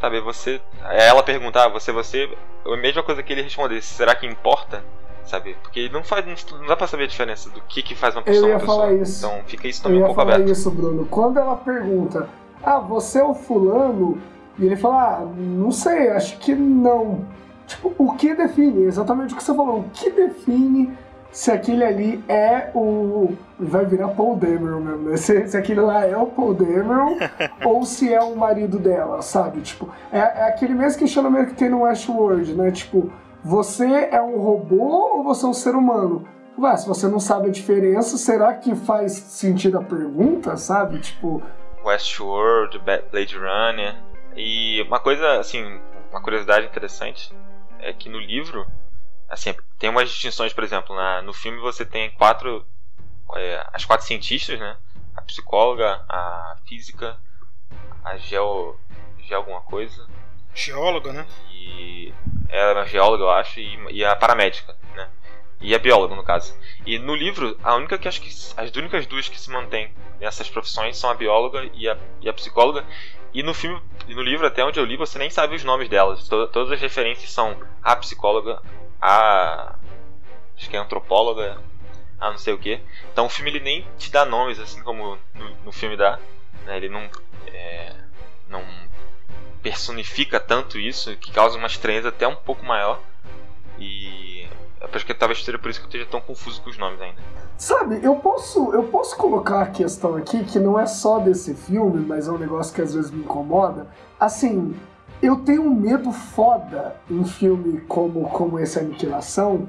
sabe, você. Ela perguntar, você, você. A mesma coisa que ele responder, será que importa? Sabe? Porque não faz. Não dá pra saber a diferença do que, que faz uma pessoa Eu ia uma pessoa. falar isso. Então fica isso Eu também um ia pouco falar aberto. isso, Bruno. Quando ela pergunta, ah, você é o fulano? E ele fala, ah, não sei, acho que não. Tipo, o que define? Exatamente o que você falou. O que define se aquele ali é o. Vai virar Paul Dameron mesmo, né? Se, se aquele lá é o Paul Dameron ou se é o marido dela, sabe? Tipo, é, é aquele mesmo questionamento que tem no Westworld, né? Tipo, você é um robô ou você é um ser humano? Ué, se você não sabe a diferença, será que faz sentido a pergunta, sabe? Tipo, Westworld, Blade Runner. E uma coisa, assim, uma curiosidade interessante é que no livro, assim, tem umas distinções, por exemplo, na, no filme você tem quatro, é, as quatro cientistas, né? A psicóloga, a física, a geo, geo alguma coisa, Geóloga, né? e ela é uma geóloga, eu acho, e, e a paramédica, né? E a bióloga, no caso. E no livro, a única que acho que as únicas duas que se mantêm nessas profissões são a bióloga e a, e a psicóloga. E no filme, e no livro, até onde eu li, você nem sabe os nomes delas. To- todas as referências são a psicóloga, a acho que é antropóloga, a não sei o que. Então o filme ele nem te dá nomes assim como no, no filme dá. né? Ele não é, não personifica tanto isso, que causa uma estranheza até um pouco maior. E acho que talvez seja por isso que eu esteja tão confuso com os nomes ainda. Sabe, eu posso, eu posso colocar a questão aqui que não é só desse filme, mas é um negócio que às vezes me incomoda. Assim, eu tenho um medo foda em filme como, como esse Aniquilação.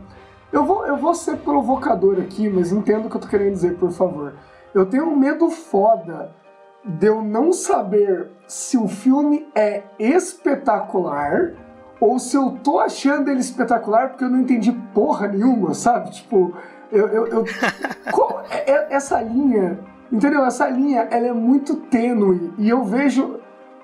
Eu vou, eu vou ser provocador aqui, mas entendo o que eu tô querendo dizer, por favor. Eu tenho um medo foda de eu não saber se o filme é espetacular ou se eu tô achando ele espetacular porque eu não entendi porra nenhuma, sabe? Tipo, eu. eu, eu- Qual- é- é- essa linha, entendeu? Essa linha, ela é muito tênue e eu vejo.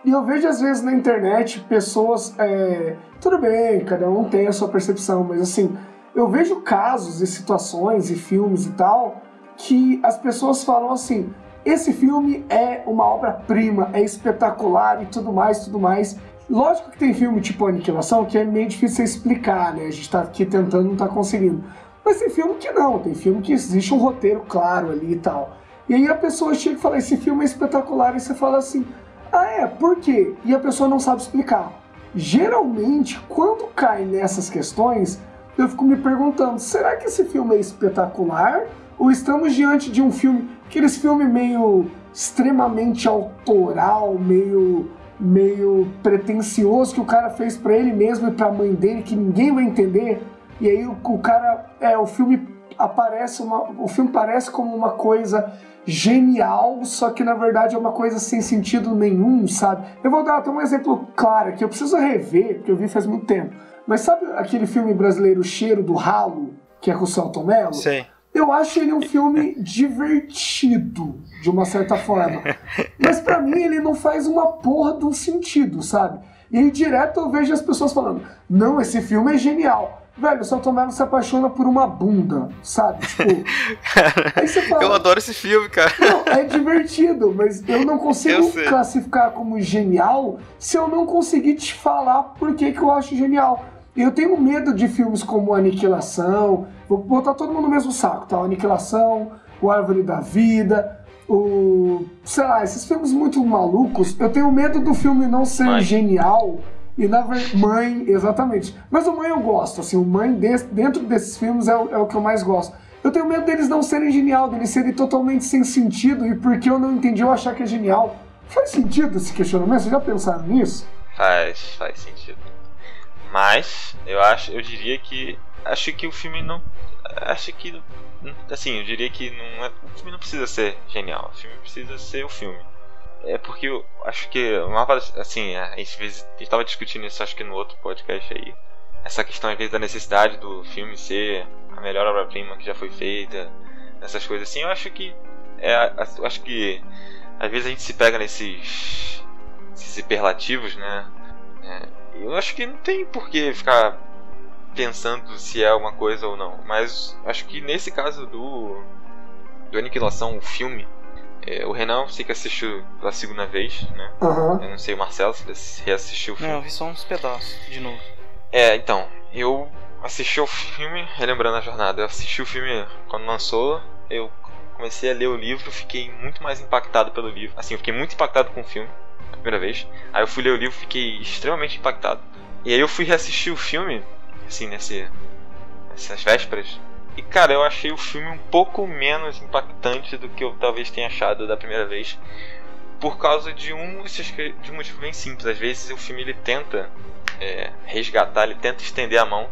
E eu vejo às vezes na internet pessoas. é, tudo bem, cada um tem a sua percepção, mas assim, eu vejo casos e situações e filmes e tal que as pessoas falam assim: esse filme é uma obra-prima, é espetacular e tudo mais, tudo mais. Lógico que tem filme tipo Aniquilação que é meio difícil explicar, né? A gente tá aqui tentando, não tá conseguindo. Mas tem filme que não, tem filme que existe um roteiro claro ali e tal. E aí a pessoa chega e fala: esse filme é espetacular, e você fala assim: ah, é, por quê? E a pessoa não sabe explicar. Geralmente, quando cai nessas questões, eu fico me perguntando: será que esse filme é espetacular? Ou estamos diante de um filme, aqueles filme meio extremamente autoral, meio meio pretencioso que o cara fez pra ele mesmo e pra mãe dele que ninguém vai entender. E aí o, o cara é o filme aparece uma, o filme parece como uma coisa genial, só que na verdade é uma coisa sem sentido nenhum, sabe? Eu vou dar até um exemplo claro aqui, eu preciso rever, porque eu vi faz muito tempo. Mas sabe aquele filme brasileiro Cheiro do Ralo, que é com o Celton Mello? Sei. Eu acho ele um filme divertido, de uma certa forma. Mas pra mim ele não faz uma porra de um sentido, sabe? E aí direto eu vejo as pessoas falando: não, esse filme é genial. Velho, o Celton Mello se apaixona por uma bunda, sabe? Tipo. fala, Eu adoro esse filme, cara. não, é divertido, mas eu não consigo Eu classificar como genial se eu não conseguir te falar por que, que eu acho genial. Eu tenho medo de filmes como Aniquilação, vou botar todo mundo no mesmo saco, tá? Aniquilação, O Árvore da Vida, o. sei lá, esses filmes muito malucos. Eu tenho medo do filme não ser Mãe. genial. E na verdade, Mãe, exatamente. Mas o Mãe eu gosto, assim, o Mãe des- dentro desses filmes é o, é o que eu mais gosto. Eu tenho medo deles não serem genial, deles serem totalmente sem sentido e porque eu não entendi eu achar que é genial. Faz sentido esse questionamento? Vocês já pensaram nisso? Faz, faz sentido. Mas eu acho, eu diria que acho que o filme não, acho que assim, eu diria que não é, o filme não precisa ser genial. O filme precisa ser o filme. É porque eu acho que uma assim, fez- a gente tava discutindo isso acho que no outro podcast aí. Essa questão às vezes da necessidade do filme ser a melhor obra-prima que já foi feita, essas coisas assim. Eu acho que é, eu acho que às vezes a gente se pega nesses, esses hiperlativos, né? É, eu acho que não tem por que ficar pensando se é uma coisa ou não. Mas acho que nesse caso do do Aniquilação, o filme, é, o Renan, eu sei que assistiu pela segunda vez, né? Aham. Eu não sei o Marcelo se ele reassistiu o filme. Não, eu vi só uns pedaços de novo. É, então, eu assisti o filme, relembrando a jornada, eu assisti o filme quando lançou, eu comecei a ler o livro, fiquei muito mais impactado pelo livro. Assim, eu fiquei muito impactado com o filme, primeira vez. Aí eu fui ler o livro, fiquei extremamente impactado. E aí eu fui reassistir o filme, assim, nesse, nessas vésperas. E cara, eu achei o filme um pouco menos impactante do que eu talvez tenha achado da primeira vez. Por causa de um, de um motivo bem simples. Às vezes o filme ele tenta é, resgatar, ele tenta estender a mão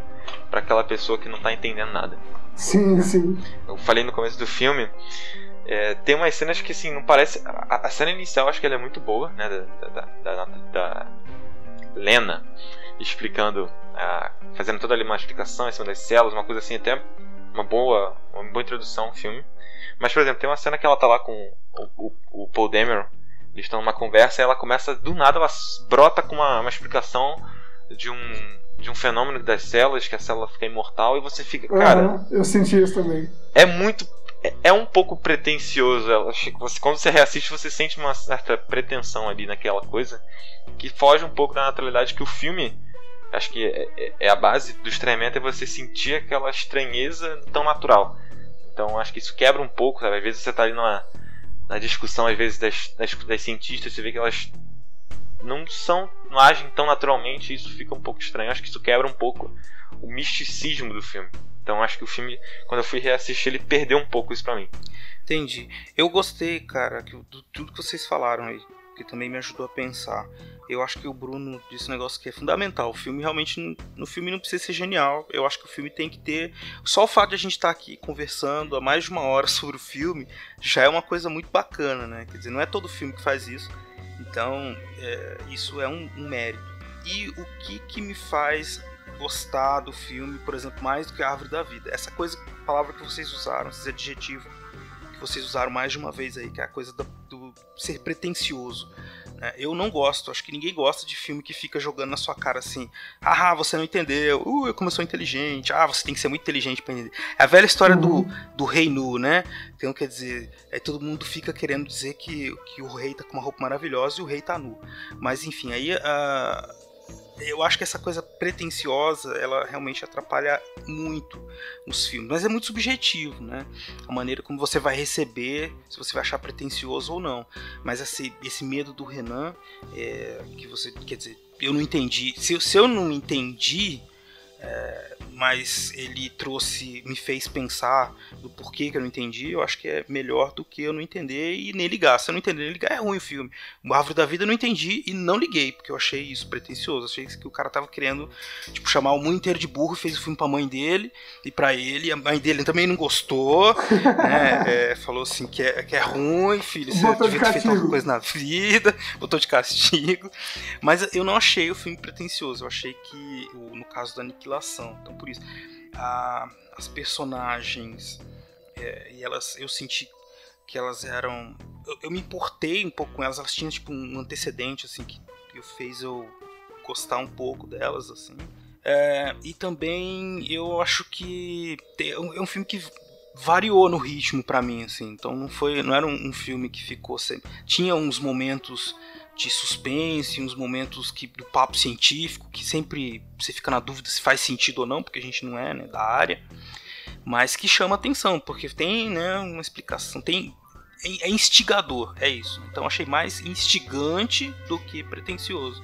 para aquela pessoa que não tá entendendo nada. Sim, sim. Eu falei no começo do filme, é, tem umas cenas que assim, não parece. A, a cena inicial acho que ela é muito boa, né? Da, da, da, da- Lena explicando, a- fazendo toda ali uma explicação em cima das células, uma coisa assim, até uma boa, uma boa introdução ao filme. Mas, por exemplo, tem uma cena que ela tá lá com o, o, o Paul Dameron, eles estão numa conversa e ela começa, do nada, ela brota com uma, uma explicação de um, de um fenômeno das células, que a célula fica imortal, e você fica, cara, Eu senti isso também. é muito. É- um pouco pretencioso. ela- você- Quando você reassiste, você sente uma certa pretensão ali naquela coisa que foge um pouco da naturalidade que o filme. Acho que é, é- é a base do estranhamento é você sentir aquela estranheza tão natural. Então acho que isso quebra um pouco, sabe? Às vezes você tá ali numa, na discussão, às vezes, das, das, das cientistas, você vê que elas não são. não agem tão naturalmente e isso fica um pouco estranho. Acho que isso quebra um pouco o misticismo do filme. Então acho que o filme, quando eu fui reassistir, ele perdeu um pouco isso pra mim. Entendi. Eu gostei, cara, que, do tudo que vocês falaram aí, que também me ajudou a pensar. Eu acho que o Bruno disse um negócio que é fundamental. O filme realmente, no filme não precisa ser genial. Eu acho que o filme tem que ter. Só o fato de a gente estar aqui conversando há mais de uma hora sobre o filme já é uma coisa muito bacana, né? Quer dizer, não é todo filme que faz isso. Então, é, isso é um, um mérito. E o que que me faz gostar do filme, por exemplo, mais do que a Árvore da Vida? Essa coisa, palavra que vocês usaram, esse adjetivo que vocês usaram mais de uma vez aí, que é a coisa do, do ser pretencioso. né? Eu não gosto, acho que ninguém gosta de filme que fica jogando na sua cara assim, ah, você não entendeu, uh, como eu sou inteligente, ah, você tem que ser muito inteligente pra entender. É a velha história do, do rei nu, né? Então, quer dizer, aí todo mundo fica querendo dizer que, que o rei tá com uma roupa maravilhosa e o rei tá nu. Mas enfim, aí ah, eu acho que essa coisa pretensiosa, ela realmente atrapalha muito os filmes. Mas é muito subjetivo, né? A maneira como você vai receber, se você vai achar pretencioso ou não. Mas esse, esse medo do Renan, é, que você, quer dizer, eu não entendi. Se, se eu não entendi, é, mas ele trouxe, me fez pensar do porquê que eu não entendi, eu acho que é melhor do que eu não entender e nem ligar. Se eu não entender nem ligar, é ruim o filme. O Árvore da Vida eu não entendi e não liguei, porque eu achei isso pretencioso. Achei que o cara tava querendo, tipo, chamar o mundo inteiro de burro, fez o filme pra mãe dele e pra ele. A mãe dele também não gostou, né? É, falou assim que é, que é ruim, filho, você Botou de devia ter feito alguma coisa na vida, botou de castigo. Mas eu não achei o filme pretencioso, eu achei que, no caso da aniquilação, então a- as personagens, é, e elas, eu senti que elas eram, eu, eu me importei um pouco com elas, elas tinham tipo um antecedente, assim, que, que fez eu gostar um pouco delas, assim. É, e também eu acho que é um, é um filme que variou no ritmo pra mim, assim. Então não foi, não era um, um filme que ficou sempre. Tinha uns momentos de suspense, uns momentos que do papo científico que sempre você fica na dúvida se faz sentido ou não, porque a gente não é, né, da área, mas que chama atenção, porque tem, né, uma explicação, tem é é instigador, é isso. Então achei mais instigante do que pretencioso.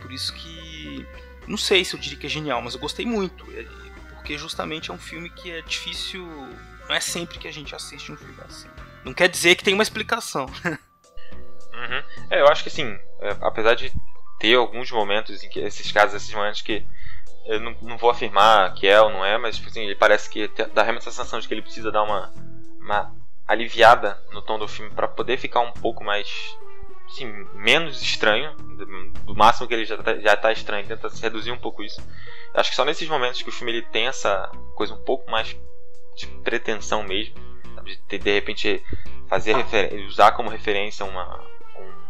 Por isso que não sei se eu diria que é genial, mas eu gostei muito, é- porque justamente é um filme que é difícil, não é sempre que a gente assiste um filme assim. Não quer dizer que tem uma explicação. Uhum. É, eu acho que assim, é, apesar de ter alguns momentos em que esses casos, esses momentos que eu não, não vou afirmar que é ou não é, mas tipo assim, ele parece que dá realmente a sensação de que ele precisa dar uma, uma aliviada no tom do filme pra poder ficar um pouco mais assim, menos estranho, do, máximo que ele já tá, já tá estranho, tenta se reduzir um pouco isso. Acho que só nesses momentos que o filme ele tem essa coisa um pouco mais de pretensão mesmo, de de repente fazer usar como referência uma,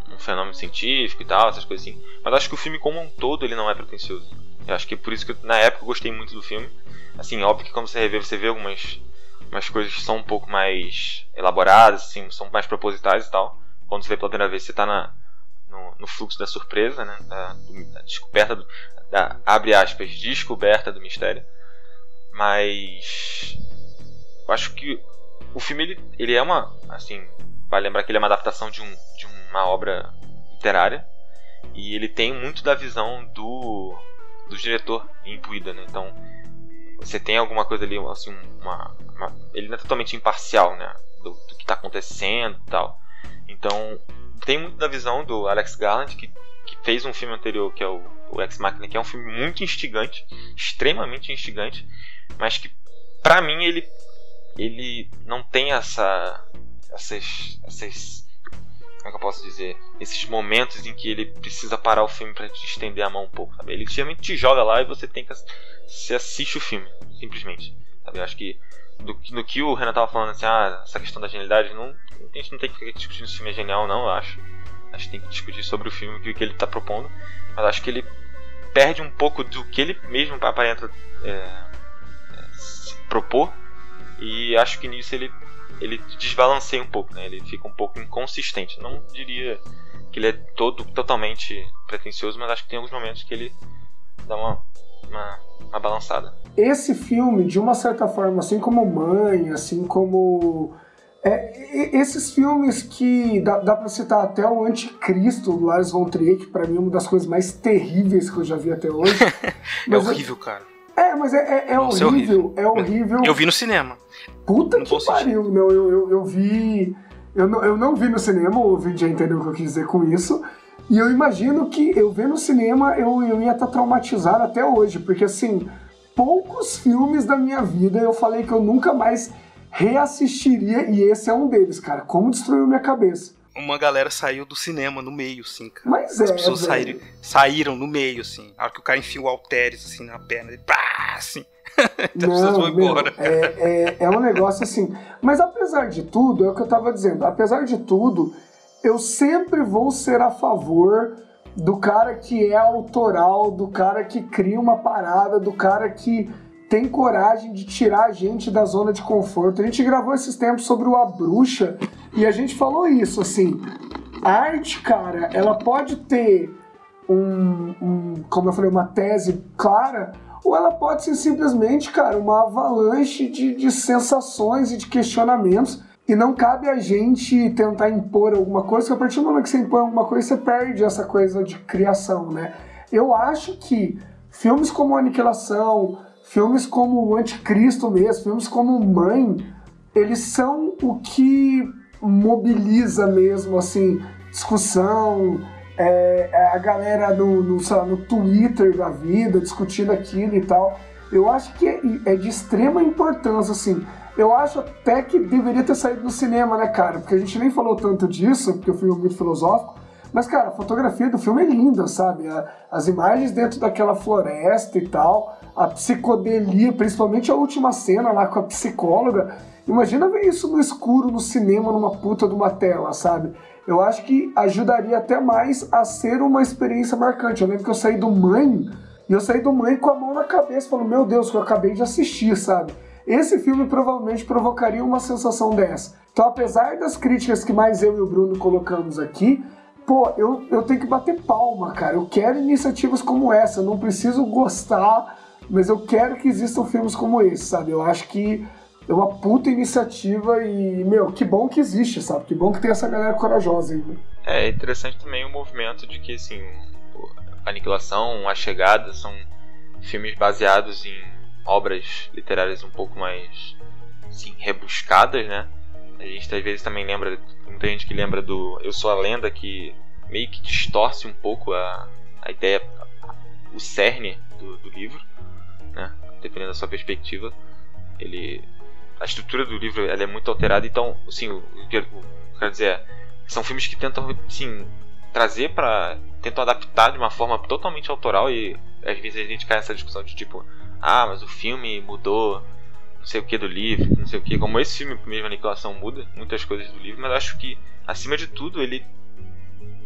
um, um fenômeno científico e tal, essas coisas assim. Mas acho que o filme como um todo ele não é pretencioso. Eu acho que por isso que na época eu gostei muito do filme. Assim, óbvio que quando você revê, você vê algumas umas coisas que são um pouco mais elaboradas, assim, são mais propositais e tal. Quando você vê pela primeira vez, você tá na, no, no fluxo da surpresa, né? Da, da descoberta, do, da, abre aspas, descoberta do mistério. Mas eu acho que o filme ele, ele é uma, assim, vale lembrar que ele é uma adaptação de, um, de uma obra literária e ele tem muito da visão do, do diretor imbuída, né? Então você tem alguma coisa ali, assim, uma, uma- ele não é totalmente imparcial, né? Do, do que está acontecendo e tal. Então tem muito da visão do Alex Garland que, que fez um filme anterior que é o, o Ex Machina, que é um filme muito instigante, extremamente instigante, mas que pra mim ele ele não tem essa essas essas como é que eu posso dizer esses momentos em que ele precisa parar o filme pra te estender a mão um pouco sabe? ele simplesmente te joga lá e você tem que você assiste o filme simplesmente sabe? eu acho que do, no que o Renan tava falando assim ah essa questão da genialidade não a gente não tem que ficar discutindo se o filme é genial não eu acho acho que tem que discutir sobre o filme o que, ele tá propondo mas acho que ele perde um pouco do que ele mesmo aparenta é, é, se propor e acho que nisso ele ele desbalanceia um pouco, né? Ele fica um pouco inconsistente. Não diria que ele é todo totalmente pretensioso, mas acho que tem alguns momentos que ele dá uma uma, uma balançada. esse filme, de uma certa forma, assim como Mãe, assim como. é, esses filmes que dá, dá pra citar até o Anticristo do Lars von Trier, que pra mim é uma das coisas mais terríveis que eu já vi até hoje. É horrível, cara. É, mas é, é, é é horrível, é horrível. Eu vi no cinema. Puta no que pariu, meu. Eu, eu, eu vi. Eu não, eu não vi no cinema, o Vin já entendeu o que eu quis dizer com isso. E eu imagino que eu ver no cinema eu, eu ia estar traumatizado até hoje, porque assim, poucos filmes da minha vida eu falei que eu nunca mais reassistiria, e esse é um deles, cara. Como destruiu minha cabeça. Uma galera saiu do cinema no meio, assim, cara. Mas é. As pessoas velho. saíram, saíram no meio, assim. Na hora que o cara enfia o halteres, assim, na perna. Ele, pá, assim. Então as pessoas vão meu, embora. É, é, é um negócio assim. Mas apesar de tudo, é o que eu tava dizendo, apesar de tudo, eu sempre vou ser a favor do cara que é autoral, do cara que cria uma parada, do cara que tem coragem de tirar a gente da zona de conforto. A gente gravou esses tempos sobre o A Bruxa e a gente falou isso, assim. A arte, cara, ela pode ter um, um, como eu falei, uma tese clara, ou ela pode ser simplesmente, cara, uma avalanche de, de sensações e de questionamentos. E não cabe a gente tentar impor alguma coisa, porque a partir do momento que você impõe alguma coisa, você perde essa coisa de criação, né? Eu acho que filmes como Aniquilação, filmes como o Anticristo mesmo, filmes como Mãe, eles são o que mobiliza mesmo, assim, discussão, é, é a galera no, no, lá, no Twitter da vida discutindo aquilo e tal. Eu acho que é, é de extrema importância, assim. Eu acho até que deveria ter saído no cinema, né, cara? Porque a gente nem falou tanto disso, porque o filme é muito filosófico. Mas, cara, a fotografia do filme é linda, sabe? As imagens dentro daquela floresta e tal, a psicodelia, principalmente a última cena lá com a psicóloga. Imagina ver isso no escuro, no cinema, numa puta de uma tela, sabe? Eu acho que ajudaria até mais a ser uma experiência marcante. Eu lembro que eu saí do Mãe, e eu saí do Mãe com a mão na cabeça, falando, meu Deus, que eu acabei de assistir, sabe? Esse filme provavelmente provocaria uma sensação dessa. Então, apesar das críticas que mais eu e o Bruno colocamos aqui, pô, eu, eu tenho que bater palma, cara. Eu quero iniciativas como essa. Eu não preciso gostar, mas eu quero que existam filmes como esse, sabe? Eu acho que é uma puta iniciativa e, meu, que bom que existe, sabe? Que bom que tem essa galera corajosa ainda. É interessante também o movimento de que assim, pô, Aniquilação, A Chegada são filmes baseados em obras literárias um pouco mais assim, rebuscadas, né? A gente às vezes também lembra, muita gente que lembra do Eu Sou a Lenda que meio que distorce um pouco a, a ideia, o cerne do, do livro, né? Dependendo da sua perspectiva, ele a estrutura do livro ela é muito alterada, então, assim, o, o que eu quero dizer é, são filmes que tentam, sim, trazer para tentam adaptar de uma forma totalmente autoral e às vezes a gente cai nessa discussão de tipo, ah, mas o filme mudou não sei o que do livro, não sei o que, como esse filme mesmo Aniquilação muda muitas coisas do livro, mas acho que acima de tudo ele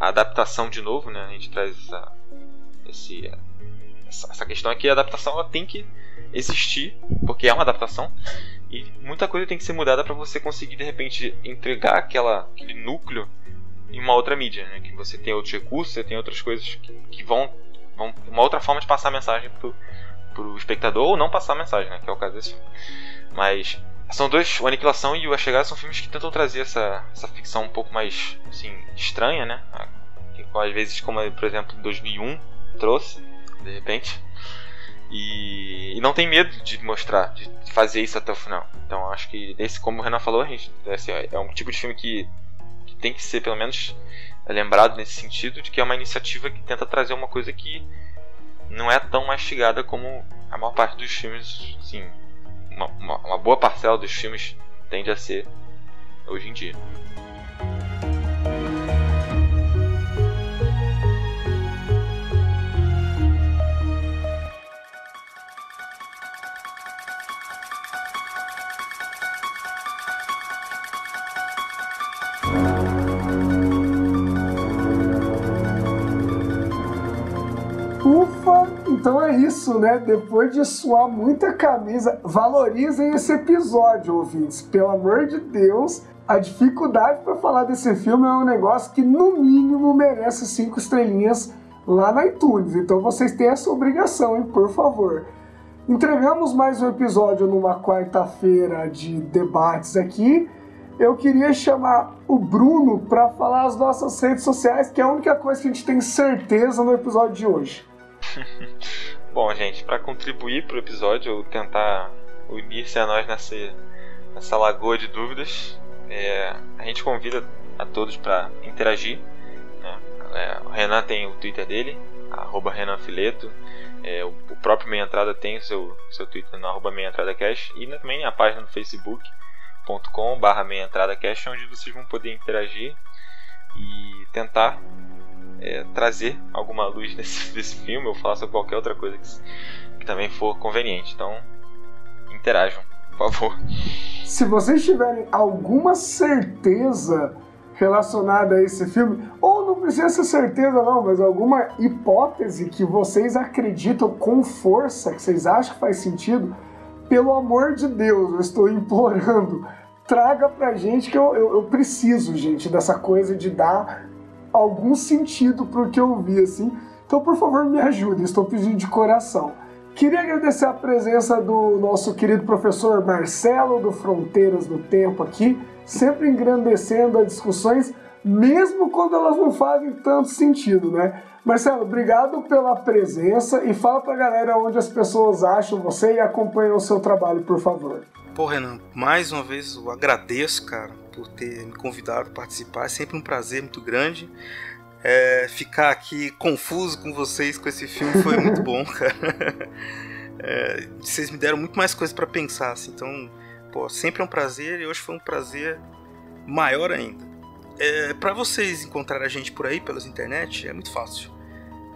a adaptação de novo, né? A gente traz essa esse essa, essa questão aqui, a adaptação ela tem que existir, porque é uma adaptação E muita coisa tem que ser mudada para você conseguir de repente entregar aquela, aquele núcleo em uma outra mídia, né? Que você tem outros recursos, você tem outras coisas que, que vão, vão uma outra forma de passar a mensagem pro, pro espectador ou não passar a mensagem, né? Que é o caso desse filme. Mas são dois, o Aniquilação e o A Chegada são filmes que tentam trazer essa, essa ficção um pouco mais assim estranha, né? Às vezes como por exemplo 2001 trouxe de repente e, e, não tem medo de mostrar, de fazer isso até o final. Então acho que esse, como o Renan falou, assim, é um tipo de filme que, que tem que ser pelo menos lembrado nesse sentido de que é uma iniciativa que tenta trazer uma coisa que não é tão mastigada como a maior parte dos filmes, assim, uma, uma, boa parcela dos filmes tende a ser hoje em dia. Então é isso, né? Depois de suar muita camisa, valorizem esse episódio, ouvintes. Pelo amor de Deus, a dificuldade para falar desse filme é um negócio que, no mínimo, merece cinco estrelinhas lá na iTunes. Então vocês têm essa obrigação, hein? Por favor. Entregamos mais um episódio numa quarta-feira de debates aqui. Eu queria chamar o Bruno para falar as nossas redes sociais, que é a única coisa que a gente tem certeza no episódio de hoje. Bom, gente, para contribuir para o episódio ou tentar unir-se a nós nessa, nessa lagoa de dúvidas, é, a gente convida a todos para interagir. Né? É, o Renan tem o Twitter dele, arroba Renan Fileto. É, o, o, próprio Meia Entrada tem o seu, seu Twitter no Meia Entrada Cash. E também a página no facebook.com barra Meia Entrada Cash, onde vocês vão poder interagir e tentar é, trazer alguma luz nesse, filme ou falar sobre qualquer outra coisa que, que também for conveniente. Então, interajam, por favor. Se vocês tiverem alguma certeza relacionada a esse filme, ou não precisa ser certeza não, mas alguma hipótese que vocês acreditam com força, que vocês acham que faz sentido, pelo amor de Deus, eu estou implorando, traga pra gente que eu, eu, eu preciso, gente, dessa coisa de dar algum sentido pro que eu vi, assim. Então, por favor, me ajude, estou pedindo de coração. Queria agradecer a presença do nosso querido professor Marcelo do Fronteiras do Tempo aqui, sempre engrandecendo as discussões, mesmo quando elas não fazem tanto sentido, né? Marcelo, obrigado pela presença e fala pra galera onde as pessoas acham você e acompanham o seu trabalho, por favor. Pô, Renan, mais uma vez eu agradeço, cara, por ter me convidado a participar. É sempre um prazer muito grande. É, ficar aqui confuso com vocês com esse filme foi muito bom, cara. É, vocês me deram muito mais coisa para pensar, assim, então, pô, sempre é um prazer e hoje foi um prazer maior ainda. É, para vocês encontrar a gente por aí, pelas internet, é muito fácil.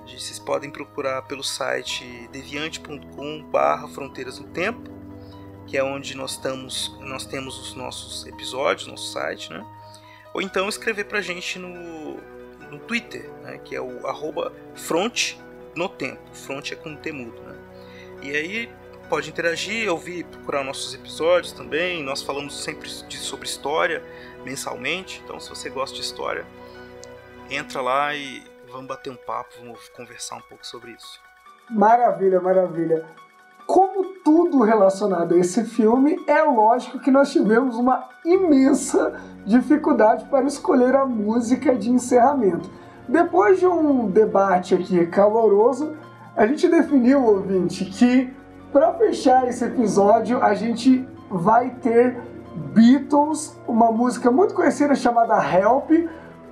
Vocês podem procurar pelo site deviante.com/barra fronteiras no tempo que é onde nós, estamos, nós temos os nossos episódios, nosso site, né? Ou então escrever pra gente no, no Twitter, né? que é o arroba front no tempo. Front é com temudo, né? E aí pode interagir, ouvir, procurar nossos episódios também. Nós falamos sempre de, sobre história mensalmente, então se você gosta de história, entra lá e vamos bater um papo, vamos conversar um pouco sobre isso. Maravilha, maravilha. Como tudo relacionado a esse filme, é lógico que nós tivemos uma imensa dificuldade para escolher a música de encerramento. Depois de um debate aqui caloroso, a gente definiu, ouvinte, que para fechar esse episódio a gente vai ter Beatles, uma música muito conhecida chamada Help,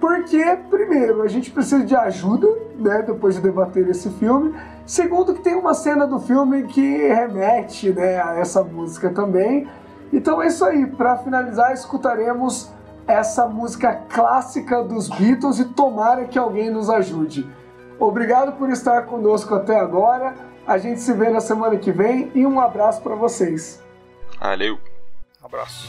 porque, primeiro, a gente precisa de ajuda, né, depois de debater esse filme. Segundo, que tem uma cena do filme que remete né, a essa música também. Então é isso aí. Para finalizar, escutaremos essa música clássica dos Beatles e tomara que alguém nos ajude. Obrigado por estar conosco até agora. A gente se vê na semana que vem e um abraço para vocês. Valeu. Abraço.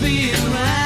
be around.